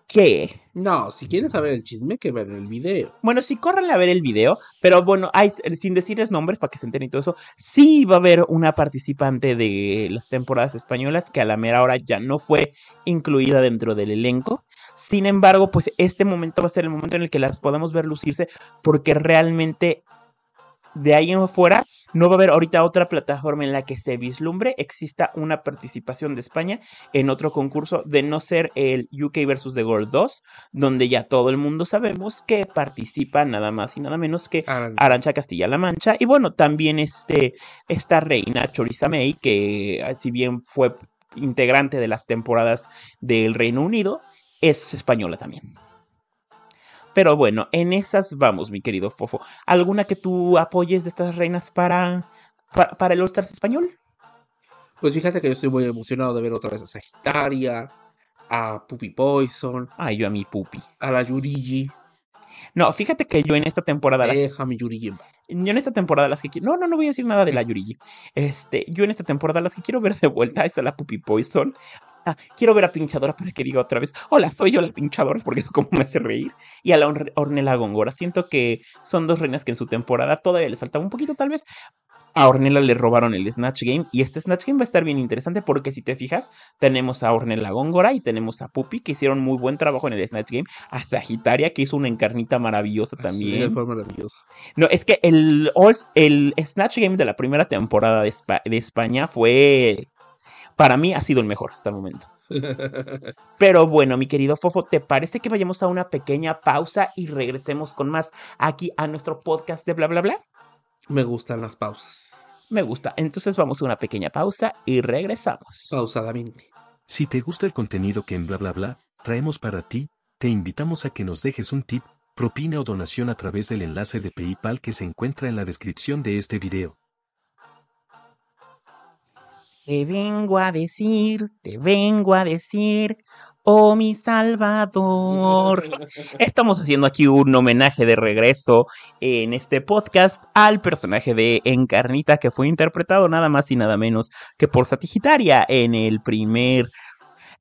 que No, si quieren saber el chisme, que vean el video. bueno, sí, córranle a ver el video, pero bueno, hay, sin decirles nombres para que se enteren y todo eso, sí va a haber una participante de las temporadas españolas que a la mera hora ya no fue incluida dentro del elenco. Sin embargo, pues este momento va a ser el momento en el que las podamos ver lucirse porque realmente de ahí en fuera no va a haber ahorita otra plataforma en la que se vislumbre exista una participación de España en otro concurso de no ser el UK versus The World 2, donde ya todo el mundo sabemos que participa nada más y nada menos que Aran- Arancha Castilla-La Mancha. Y bueno, también este, esta reina Choriza May, que ah, si bien fue integrante de las temporadas del Reino Unido, es española también. Pero bueno, en esas vamos, mi querido Fofo. ¿Alguna que tú apoyes de estas reinas para, para, para el All Stars español? Pues fíjate que yo estoy muy emocionado de ver otra vez a Sagitaria, a Puppy Poison, Ay, yo a mi pupi. a la Yurigi. No, fíjate que yo en esta temporada... las- Deja mi Yurigi en paz. Yo en esta temporada las que quiero. No, no, no voy a decir nada de la Yurigi. Este, yo en esta temporada las que quiero ver de vuelta es a la Puppy Poison. Ah, quiero ver a Pinchadora para que diga otra vez, hola, soy yo la Pinchadora, porque eso como me hace reír. Y a la Orne- Ornella Góngora. Siento que son dos reinas que en su temporada todavía les faltaba un poquito, tal vez. A Ornella le robaron el Snatch Game. Y este Snatch Game va a estar bien interesante porque si te fijas, tenemos a Ornella Góngora y tenemos a Puppy que hicieron muy buen trabajo en el Snatch Game. A Sagitaria que hizo una encarnita maravillosa también. Sí, fue maravilloso. No, es que el, el Snatch Game de la primera temporada de, Espa- de España fue. Para mí ha sido el mejor hasta el momento. Pero bueno, mi querido Fofo, ¿te parece que vayamos a una pequeña pausa y regresemos con más aquí a nuestro podcast de bla bla bla? Me gustan las pausas. Me gusta. Entonces vamos a una pequeña pausa y regresamos. Pausadamente. Si te gusta el contenido que en bla bla bla traemos para ti, te invitamos a que nos dejes un tip, propina o donación a través del enlace de PayPal que se encuentra en la descripción de este video. Te vengo a decir, te vengo a decir, oh mi Salvador. Estamos haciendo aquí un homenaje de regreso en este podcast al personaje de Encarnita que fue interpretado nada más y nada menos que por Satigitaria en el primer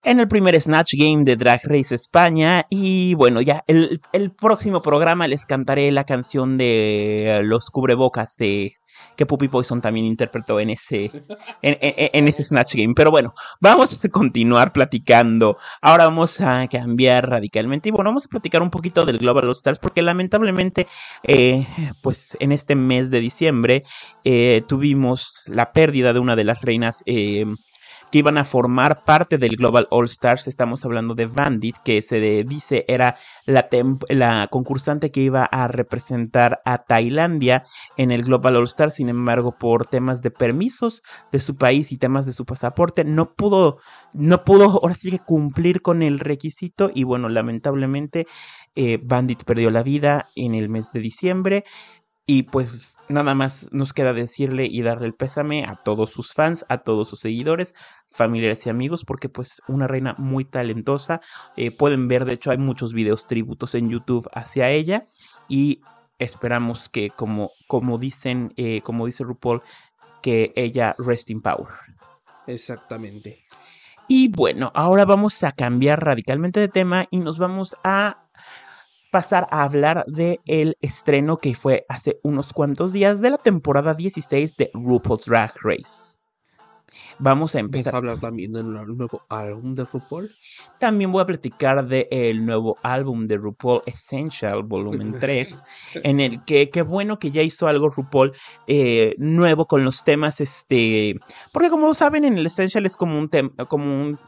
en el primer Snatch Game de Drag Race España. Y bueno, ya el, el próximo programa les cantaré la canción de los cubrebocas de que Puppy Poison también interpretó en ese, en, en, en, ese Snatch Game. Pero bueno, vamos a continuar platicando. Ahora vamos a cambiar radicalmente. Y bueno, vamos a platicar un poquito del Global All Stars, porque lamentablemente, eh, pues en este mes de diciembre, eh, tuvimos la pérdida de una de las reinas. Eh, que iban a formar parte del Global All Stars. Estamos hablando de Bandit, que se dice era la, la, concursante que iba a representar a Tailandia en el Global All Stars. Sin embargo, por temas de permisos de su país y temas de su pasaporte, no pudo, no pudo ahora sí que cumplir con el requisito. Y bueno, lamentablemente, eh, Bandit perdió la vida en el mes de diciembre. Y pues nada más nos queda decirle y darle el pésame a todos sus fans, a todos sus seguidores, familiares y amigos, porque pues una reina muy talentosa. Eh, pueden ver, de hecho, hay muchos videos tributos en YouTube hacia ella. Y esperamos que, como, como dicen, eh, como dice RuPaul, que ella rest in power. Exactamente. Y bueno, ahora vamos a cambiar radicalmente de tema y nos vamos a pasar a hablar de el estreno que fue hace unos cuantos días de la temporada 16 de RuPaul's Drag Race. Vamos a empezar. a hablar también del nuevo álbum de RuPaul? También voy a platicar del nuevo álbum de RuPaul Essential Volumen 3, en el que qué bueno que ya hizo algo RuPaul eh, nuevo con los temas, este, porque como saben en el Essential es como un tema, como un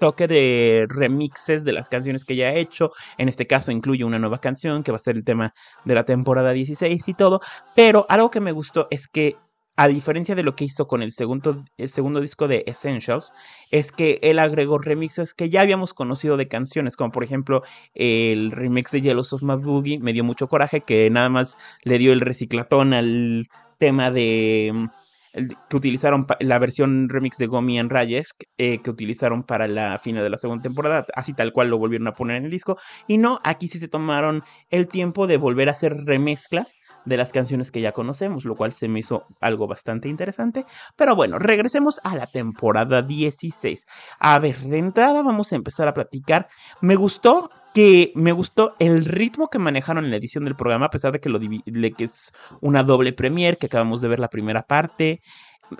toque de remixes de las canciones que ya ha hecho. En este caso incluye una nueva canción que va a ser el tema de la temporada 16 y todo. Pero algo que me gustó es que a diferencia de lo que hizo con el segundo, el segundo disco de Essentials, es que él agregó remixes que ya habíamos conocido de canciones, como por ejemplo el remix de Yellow of My Boogie, me dio mucho coraje, que nada más le dio el reciclatón al tema de que utilizaron la versión remix de Gomi en Rayes, eh, que utilizaron para la final de la segunda temporada, así tal cual lo volvieron a poner en el disco. Y no, aquí sí se tomaron el tiempo de volver a hacer remezclas de las canciones que ya conocemos, lo cual se me hizo algo bastante interesante. Pero bueno, regresemos a la temporada 16. A ver, de entrada vamos a empezar a platicar. Me gustó que me gustó el ritmo que manejaron en la edición del programa, a pesar de que, lo de que es una doble premiere, que acabamos de ver la primera parte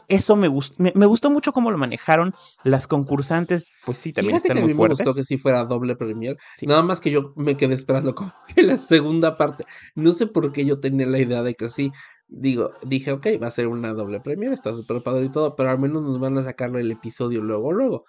eso me gustó, me, gustó mucho cómo lo manejaron las concursantes, pues sí, también están que muy a mí fuertes. Me gustó que sí fuera doble premier, nada más que yo me quedé esperando como que la segunda parte. No sé por qué yo tenía la idea de que sí, digo, dije, ok, va a ser una doble premier, está súper padre y todo, pero al menos nos van a sacar el episodio luego, luego.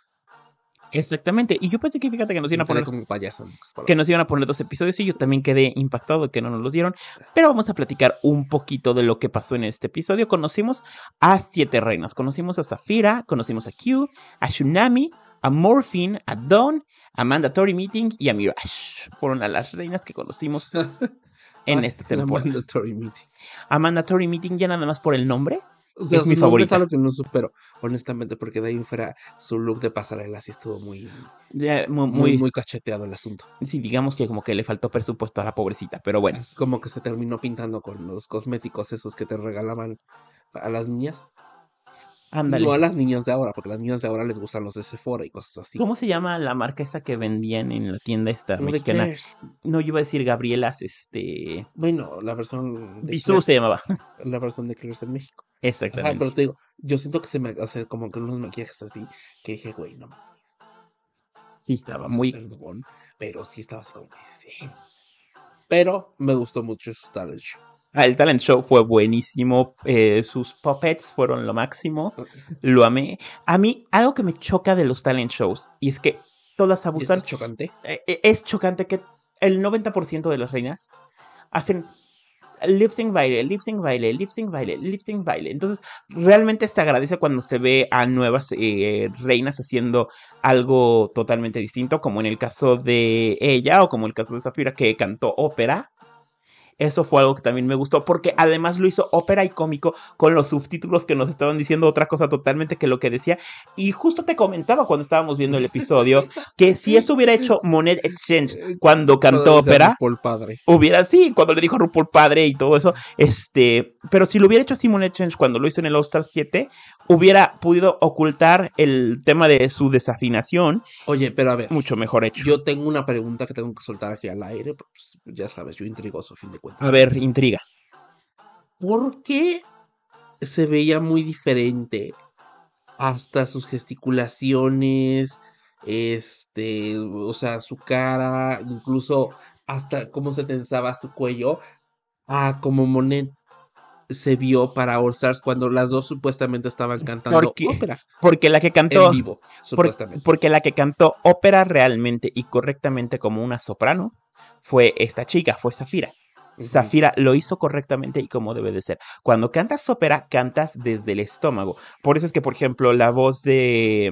Exactamente. Y yo pensé que fíjate que nos iban a poner. Como payaso, que nos iban a poner dos episodios y yo también quedé impactado de que no nos los dieron. Pero vamos a platicar un poquito de lo que pasó en este episodio. Conocimos a siete reinas. Conocimos a Zafira, conocimos a Q, a Tsunami, a Morphine, a Dawn, a Mandatory Meeting y a Mirage. Fueron a las reinas que conocimos en esta temporada. A Mandatory Meeting. A Mandatory Meeting ya nada más por el nombre. O sea, es mi favorita. Es algo que no supero, honestamente, porque de ahí fuera su look de pasarela sí estuvo muy, Ya, muy, muy, muy, muy cacheteado el asunto. sí, digamos que como que le faltó presupuesto a la pobrecita, pero bueno. Es como que se terminó pintando con los cosméticos esos que te regalaban a las niñas. Ándale. No a las niñas de ahora, porque a las niñas de ahora les gustan los de Sephora y cosas así. ¿Cómo se llama la marca esa que vendían en la tienda esta mexicana? Claire's. No, yo iba a decir Gabrielas, este... Bueno, la versión de Bisú se llamaba. la versión de Claire's en México. Ajá, Exactamente. pero te digo, yo siento que se me hace como que unos maquillajes así, que dije, güey, no mames. Sí, estaba muy... Perdón, pero sí estaba así como que sí. Pero me gustó mucho su talent show. Ah, el talent show fue buenísimo. eh, sus puppets fueron lo máximo. Lo amé. A mí, algo que me choca de los talent shows, y es que todas ¿Y abusan... está chocante? eh, eh, es chocante que el 90% de las reinas hacen lip sync baile, lip sync baile, lip sync baile, lip sync baile. Entonces, realmente se agradece cuando se ve a nuevas eh, reinas haciendo algo totalmente distinto, como en el caso de ella o como el caso de Zafira que cantó ópera. Eso fue algo que también me gustó, porque además lo hizo ópera y cómico con los subtítulos que nos estaban diciendo otra cosa totalmente que lo que decía. Y justo te comentaba cuando estábamos viendo el episodio que si eso hubiera hecho Monet Exchange cuando cantó ópera, padre. hubiera, sí, cuando le dijo RuPaul padre y todo eso, este, pero si lo hubiera hecho así Monet Exchange cuando lo hizo en el All Star 7, hubiera podido ocultar el tema de su desafinación. Oye, pero a ver. Mucho mejor hecho. Yo tengo una pregunta que tengo que soltar aquí al aire, pues ya sabes, yo intrigoso a fin de cuentas. A ver, intriga. ¿Por qué se veía muy diferente? Hasta sus gesticulaciones, este, o sea, su cara, incluso hasta cómo se tensaba su cuello, a como Monet se vio para All Stars cuando las dos supuestamente estaban cantando Porque- ópera Porque la que cantó. en vivo, por- supuestamente. porque la que cantó ópera realmente y correctamente como una soprano fue esta chica, fue Zafira. Zafira lo hizo correctamente y como debe de ser. Cuando cantas ópera, cantas desde el estómago. Por eso es que, por ejemplo, la voz de,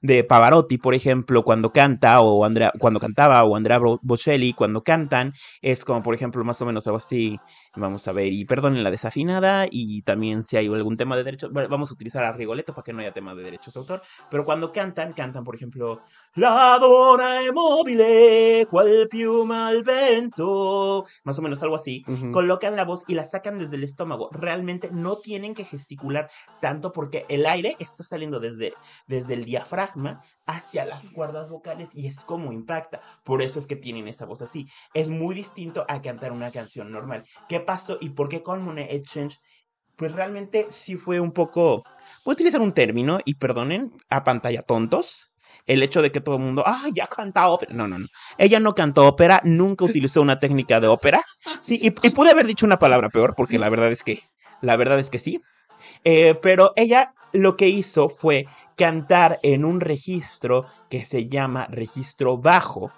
de Pavarotti, por ejemplo, cuando canta, o Andrea, cuando cantaba, o Andrea Bo- Bocelli, cuando cantan, es como, por ejemplo, más o menos algo así. Vamos a ver, y perdonen la desafinada, y también si hay algún tema de derechos, bueno, vamos a utilizar a Rigoletto para que no haya tema de derechos de autor. Pero cuando cantan, cantan, por ejemplo, La donna è mobile, qual piuma al vento. Más o menos algo así. Colocan la voz y la sacan desde el estómago. Realmente no tienen que gesticular tanto porque el aire está saliendo desde, desde el diafragma hacia las cuerdas vocales y es como impacta. Por eso es que tienen esa voz así. Es muy distinto a cantar una canción normal. ¿Qué pasó y por qué con Monet Exchange? Pues realmente sí fue un poco. Voy a utilizar un término y perdonen, a pantalla tontos. El hecho de que todo el mundo, ah, ya canta ópera. No, no, no. Ella no cantó ópera, nunca utilizó una técnica de ópera. Sí, y, pude haber dicho una palabra peor, porque la verdad es que, la verdad es que sí. Eh, pero ella lo que hizo fue cantar en un registro que se llama registro bajo,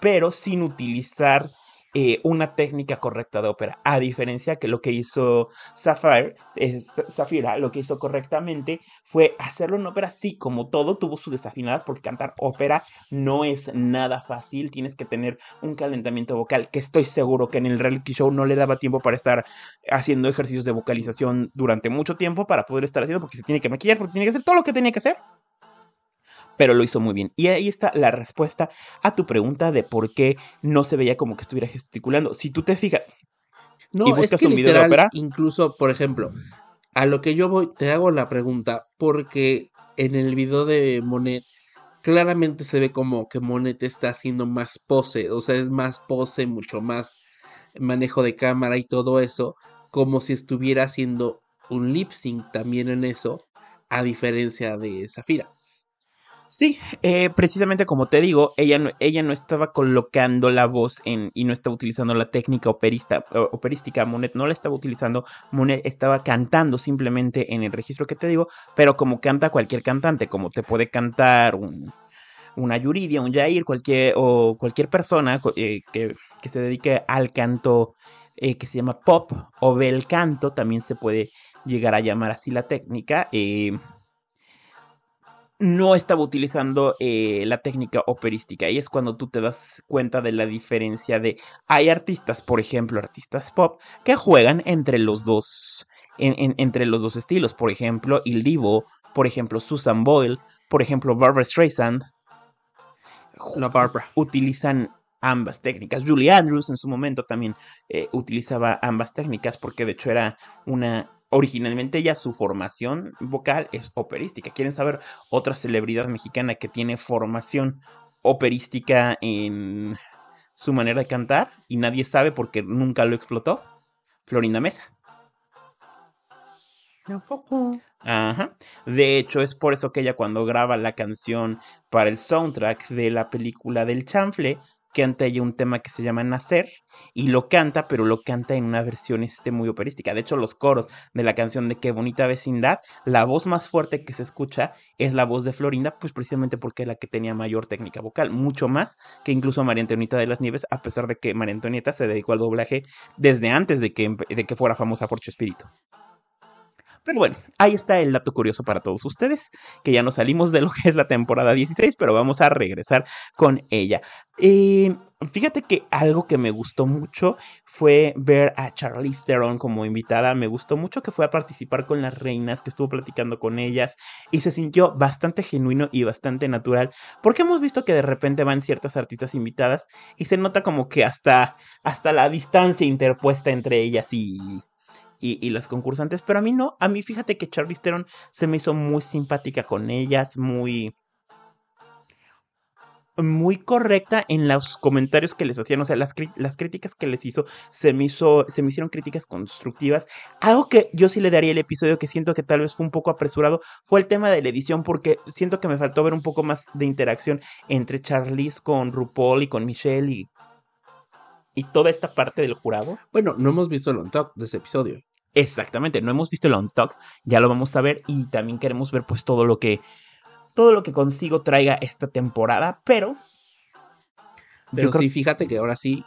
pero sin utilizar eh, una técnica correcta de ópera. A diferencia que lo que hizo Sapphire, lo que hizo correctamente fue hacerlo en ópera, sí, como todo, tuvo sus desafinadas, porque cantar ópera no es nada fácil. Tienes que tener un calentamiento vocal, que estoy seguro que en el reality show no le daba tiempo para estar haciendo ejercicios de vocalización durante mucho tiempo para poder estar haciendo, porque se tiene que maquillar, porque tiene que hacer todo lo que tenía que hacer. Pero lo hizo muy bien. Y ahí está la respuesta a tu pregunta de por qué no se veía como que estuviera gesticulando. Si tú te fijas, No, y es buscas que un video de ópera. incluso, por ejemplo, a lo que yo voy, te hago la pregunta, porque en el video de Monet, claramente se ve como que Monet está haciendo más pose, o sea, es más pose, mucho más manejo de cámara y todo eso, como si estuviera haciendo un lip sync también en eso, a diferencia de Zafira. Sí, eh, precisamente como te digo, ella no, ella no estaba colocando la voz en y no estaba utilizando la técnica operista, operística. Monet no la estaba utilizando. Monet estaba cantando simplemente en el registro que te digo, pero como canta cualquier cantante, como te puede cantar un, una Yuridia, un Jair, cualquier, o cualquier persona eh, que, que se dedique al canto eh, que se llama pop o bel canto, también se puede llegar a llamar así la técnica. eh, no estaba utilizando eh, la técnica operística y es cuando tú te das cuenta de la diferencia de hay artistas, por ejemplo, artistas pop que juegan entre los dos en- en- entre los dos estilos, por ejemplo, Il Divo, por ejemplo, Susan Boyle, por ejemplo, Barbara Streisand La Barbara. utilizan ambas técnicas. Julie Andrews en su momento también eh, utilizaba ambas técnicas porque de hecho era una... Originalmente ya su formación vocal es operística. ¿Quieren saber otra celebridad mexicana que tiene formación operística en su manera de cantar y nadie sabe porque nunca lo explotó? Florinda Mesa. Ajá. De hecho, es por eso que ella cuando graba la canción para el soundtrack de la película del chanfle, canta ella un tema que se llama Nacer y lo canta, pero lo canta en una versión este, muy operística. De hecho, los coros de la canción de Qué bonita vecindad, la voz más fuerte que se escucha es la voz de Florinda, pues precisamente porque es la que tenía mayor técnica vocal, mucho más que incluso María Antonieta de las Nieves, a pesar de que María Antonieta se dedicó al doblaje desde antes de que, de que fuera famosa por Espíritu. Pero bueno, ahí está el dato curioso para todos ustedes, que ya nos salimos de lo que es la temporada 16, pero vamos a regresar con ella. Eh, Fíjate que algo que me gustó mucho fue ver a Charlize Theron como invitada. Me gustó mucho que fue a participar con las reinas, que estuvo platicando con ellas y se sintió bastante genuino y bastante natural. Porque hemos visto que de repente van ciertas artistas invitadas y se nota como que hasta, hasta la distancia interpuesta entre ellas y, y, las concursantes, pero a mí no, a mí fíjate que Charlize Theron se me hizo muy simpática con ellas, muy muy correcta en los comentarios que les hacían, o sea, las, las críticas que les hizo se me hizo, se me hicieron críticas constructivas. Algo que yo sí le daría el episodio que siento que tal vez fue un poco apresurado fue el tema de la edición porque siento que me faltó ver un poco más de interacción entre Charlize con RuPaul y con Michelle y y toda esta parte del jurado. Bueno, no hemos visto el on talk de ese episodio. Exactamente, no hemos visto el on talk, ya lo vamos a ver y también queremos ver pues todo lo que todo lo que consigo traiga esta temporada, pero... Pero sí, fíjate que ahora sí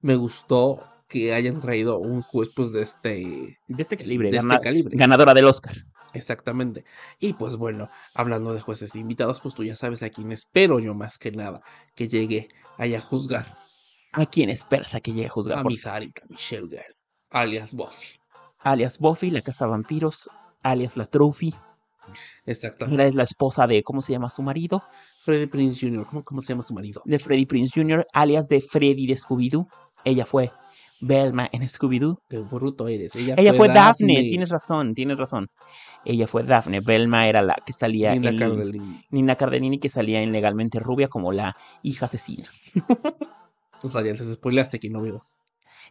me gustó que hayan traído un juez pues de este... De este calibre, de este calibre. ganadora del Oscar. Exactamente. Y pues bueno, hablando de jueces invitados, pues tú ya sabes a quién espero yo más que nada que llegue ahí a juzgar. ¿A quién esperas a que llegue a juzgar? A Miss Michelle Girl, alias Buffy. Alias Buffy, la Casa Vampiros, alias la Trophy. Exactamente. es la esposa de, ¿cómo se llama su marido? Freddy Prince Jr., ¿cómo, cómo se llama su marido? De Freddy Prince Jr., alias de Freddy de Scooby-Doo. Ella fue Belma en Scooby-Doo. Qué bruto eres. Ella, fue, Daphne. tienes razón, tienes razón. Ella fue Daphne. Belma era la que salía Nina en Cardellini. Nina Cardellini que salía en Legalmente Rubia como la hija asesina. o sea, ya les spoilaste que no veo.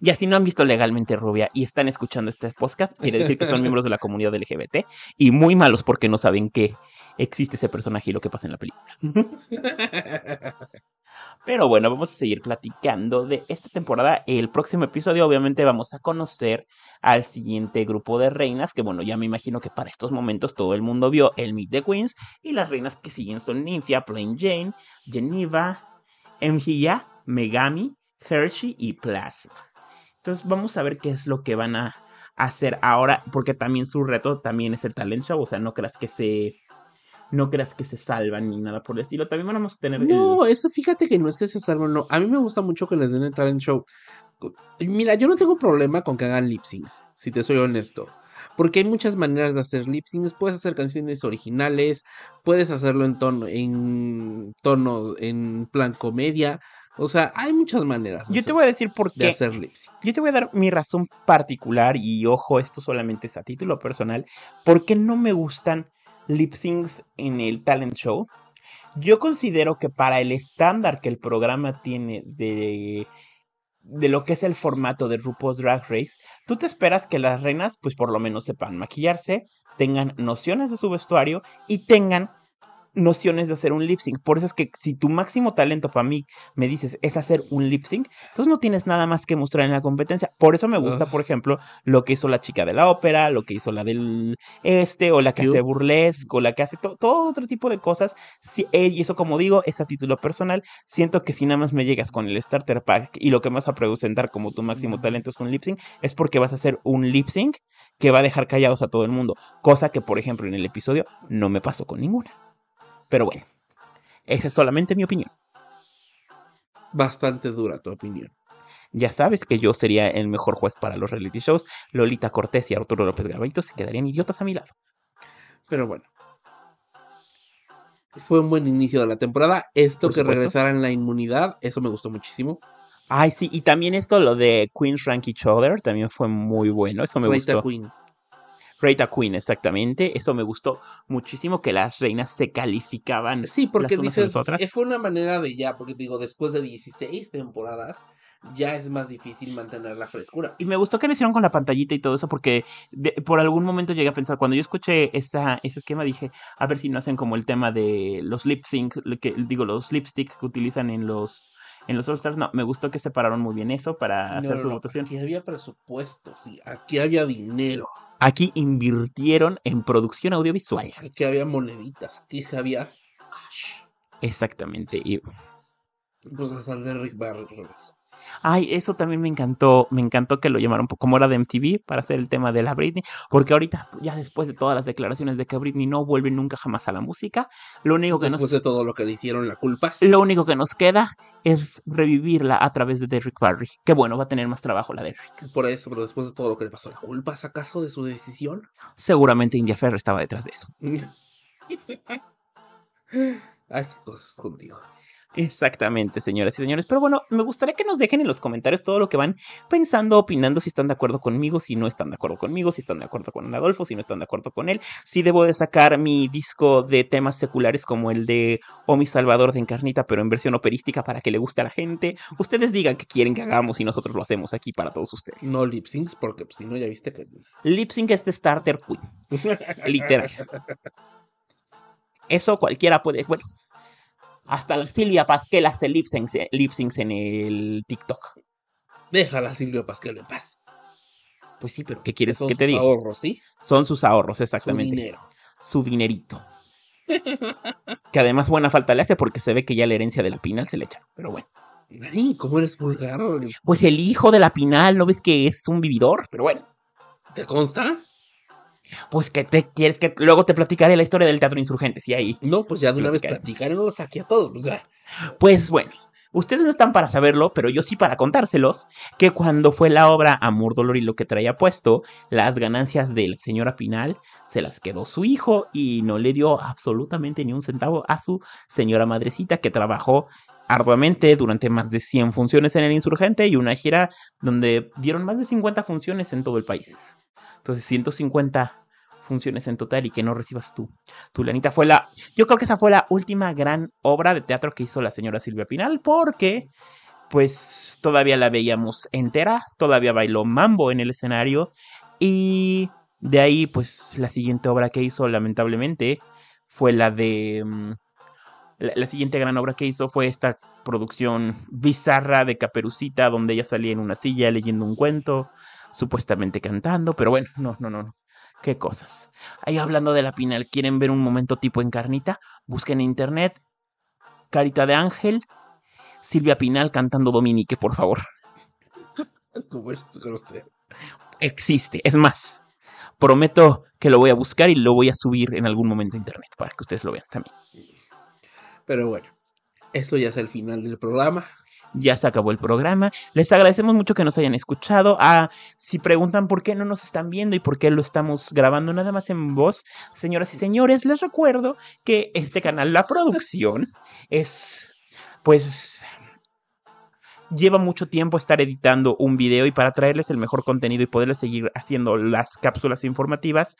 Y así no han visto legalmente Rubia y están escuchando este podcast, quiere decir que son miembros de la comunidad LGBT y muy malos porque no saben que existe ese personaje y lo que pasa en la película. Pero bueno, vamos a seguir platicando de esta temporada. El próximo episodio, obviamente, vamos a conocer al siguiente grupo de reinas. Que bueno, ya me imagino que para estos momentos todo el mundo vio el Meet the Queens. Y las reinas que siguen son Nymphia, Plain Jane, Geneva, Mjia, Megami, Hershey y Plasma. Entonces vamos a ver qué es lo que van a hacer ahora, porque también su reto también es el talent show, o sea, no creas que se no creas que se salvan ni nada por el estilo. También vamos a tener. No, eso fíjate que no es que se salvan, no. A mí me gusta mucho que les den el talent show. Mira, yo no tengo problema con que hagan lip syncs, si te soy honesto. Porque hay muchas maneras de hacer lip syncs. Puedes hacer canciones originales, puedes hacerlo en tono, en tono, en plan comedia. O sea, hay muchas maneras. Yo te voy a decir por qué. De hacer lip Yo te voy a dar mi razón particular y ojo, esto solamente es a título personal. ¿Por qué no me gustan lip syncs en el talent show? Yo considero que para el estándar que el programa tiene de de lo que es el formato de RuPaul's Drag Race, tú te esperas que las reinas, pues por lo menos sepan maquillarse, tengan nociones de su vestuario y tengan nociones de hacer un lip sync. Por eso es que si tu máximo talento para mí me dices es hacer un lip sync, entonces no tienes nada más que mostrar en la competencia. Por eso me gusta, por ejemplo, lo que hizo la chica de la ópera, lo que hizo la del este, o la que hace burlesque, o la que hace todo otro tipo de cosas. Eh, y eso, como digo, es a título personal. Siento que si nada más me llegas con el starter pack y lo que vas a presentar como tu máximo talento es un lip sync, es porque vas a hacer un lip sync que va a dejar callados a todo el mundo. Cosa que, por ejemplo, en el episodio no me pasó con ninguna. Pero bueno, esa es solamente mi opinión. Bastante dura tu opinión. Ya sabes que yo sería el mejor juez para los reality shows. Lolita Cortés y Arturo López Gabaito se quedarían idiotas a mi lado. Pero bueno. Fue un buen inicio de la temporada. Esto que regresara en la inmunidad, eso me gustó muchísimo. Ay, sí, y también esto, lo de Queens Rank Each Other, también fue muy bueno. Eso me gustó. Queen. Rate a Queen, exactamente. Eso me gustó muchísimo que las reinas se calificaban. Sí, porque las dices, otras. fue una manera de ya, porque digo, después de 16 temporadas, ya es más difícil mantener la frescura. Y me gustó que lo hicieron con la pantallita y todo eso, porque por algún momento llegué a pensar, cuando yo escuché esa, ese esquema, dije, a ver si no hacen como el tema de los lip sync, que, digo, los lipstick que utilizan en los en los All Stars, no, me gustó que separaron muy bien eso para hacer su votación. Aquí había presupuesto, sí, aquí había dinero. Aquí invirtieron en producción audiovisual. Aquí había moneditas, aquí se había Exactamente. Y... Pues hasta el de Rick Barry Ay, eso también me encantó, me encantó que lo llamaron como era de MTV para hacer el tema de la Britney, porque ahorita, ya después de todas las declaraciones de que Britney no vuelve nunca jamás a la música, lo único que Después nos... de todo lo que le hicieron, la culpa. Lo único que nos queda es revivirla a través de Derrick Barry. Que bueno, va a tener más trabajo la Derrick. Por eso, pero después de todo lo que le pasó, ¿la culpa es acaso de su decisión? Seguramente India Ferrer estaba detrás de eso. Ay, cosas contigo. Exactamente, señoras y señores. Pero bueno, me gustaría que nos dejen en los comentarios todo lo que van pensando, opinando, si están de acuerdo conmigo, si no están de acuerdo conmigo, si están de acuerdo con Adolfo, si no están de acuerdo con él, si debo de sacar mi disco de temas seculares como el de O mi Salvador de Encarnita, pero en versión operística para que le guste a la gente. Ustedes digan qué quieren que hagamos y nosotros lo hacemos aquí para todos ustedes. No lip syncs, porque pues, si no, ya viste que. Lip sync es de Starter Queen, literal. Eso cualquiera puede. Bueno, hasta la Silvia Pasquel hace lip syncs, en el TikTok. Déjala, Silvio Pascal, en paz. Pues sí, pero ¿qué quieres Son que te sus diga? ahorros, ¿sí? Son sus ahorros, Su exactamente. dinero. Su dinerito. que además buena falta le hace porque se ve que ya la herencia de la Pinal se le echa. Pero bueno. Ay, ¿cómo eres vulgar? Pues el hijo de la Pinal, ¿no ves que es un vividor? Pero bueno. ¿Te consta? Pues que te quieres que luego te platicaré la historia del teatro insurgente, sí, ahí. No, pues ya de una vez Platicaremos. platicaremos aquí a todos. O sea, Pues bueno, ustedes no están para saberlo, pero yo sí para contárselos, que cuando fue la obra Amor, Dolor y lo que traía puesto, las ganancias de la señora Pinal se las quedó su hijo y no le dio absolutamente ni un centavo a su señora madrecita que trabajó arduamente durante más de 100 funciones en el Insurgente y una gira donde dieron más de 50 funciones en todo el país. Entonces 150 funciones en total y que no recibas tú. Tu lanita fue la... Yo creo que esa fue la última gran obra de teatro que hizo la señora Silvia Pinal porque pues todavía la veíamos entera, todavía bailó mambo en el escenario y de ahí pues la siguiente obra que hizo lamentablemente fue la de... mm, La, la siguiente gran obra que hizo fue esta producción bizarra de Caperucita donde ella salía en una silla leyendo un cuento, supuestamente cantando, pero bueno, no, no, no, no. Qué cosas. Ahí hablando de la Pinal, ¿quieren ver un momento tipo encarnita? Busquen en internet Carita de Ángel, Silvia Pinal cantando Dominique, por favor. ¿cómo eres grosero? Existe. Es más, prometo que lo voy a buscar y lo voy a subir en algún momento a internet para que ustedes lo vean también. Pero bueno, esto ya es el final del programa. Ya se acabó el programa. Les agradecemos mucho que nos hayan escuchado. Ah, si preguntan por qué no nos están viendo y por qué lo estamos grabando nada más en voz, señoras y señores, les recuerdo que este canal, la producción, es pues lleva mucho tiempo estar editando un video y para traerles el mejor contenido y poderles seguir haciendo las cápsulas informativas,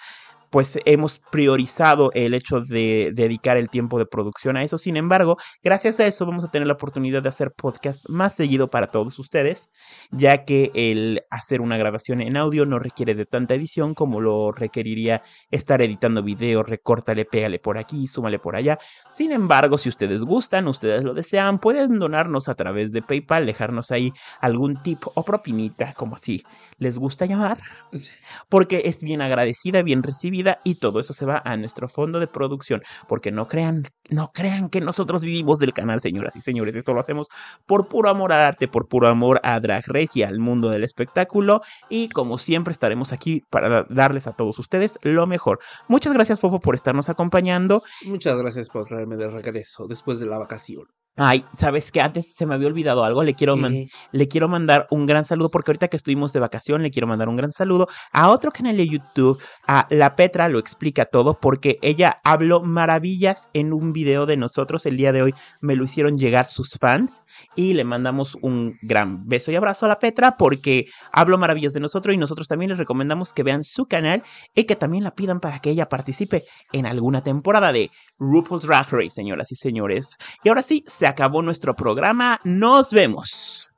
pues hemos priorizado el hecho de dedicar el tiempo de producción a eso. Sin embargo, gracias a eso vamos a tener la oportunidad de hacer podcast más seguido para todos ustedes, ya que el hacer una grabación en audio no requiere de tanta edición como lo requeriría estar editando video, recórtale, pégale por aquí, súmale por allá. Sin embargo, si ustedes gustan, ustedes lo desean, pueden donarnos a través de PayPal, dejarnos ahí algún tip o propinita, como así les gusta llamar, porque es bien agradecida, bien recibida y todo eso se va a nuestro fondo de producción, porque no crean, no crean que nosotros vivimos del canal, señoras y señores, esto lo hacemos por puro amor al arte, por puro amor a Drag Race y al mundo del espectáculo y como siempre estaremos aquí para darles a todos ustedes lo mejor. Muchas gracias Fofo por estarnos acompañando. Muchas gracias por traerme de regreso después de la vacación. Ay, ¿sabes qué? Antes se me había olvidado algo, le quiero le quiero mandar un gran saludo porque ahorita que estuvimos de vacación le quiero mandar un gran saludo a otro canal de YouTube, a La Petra lo explica todo porque ella habló maravillas en un video de nosotros el día de hoy, me lo hicieron llegar sus fans y le mandamos un gran beso y abrazo a La Petra porque habló maravillas de nosotros y nosotros también les recomendamos que vean su canal y que también la pidan para que ella participe en alguna temporada de RuPaul's Drag Race, señoras y señores. Y ahora sí, se acabó nuestro programa, nos vemos.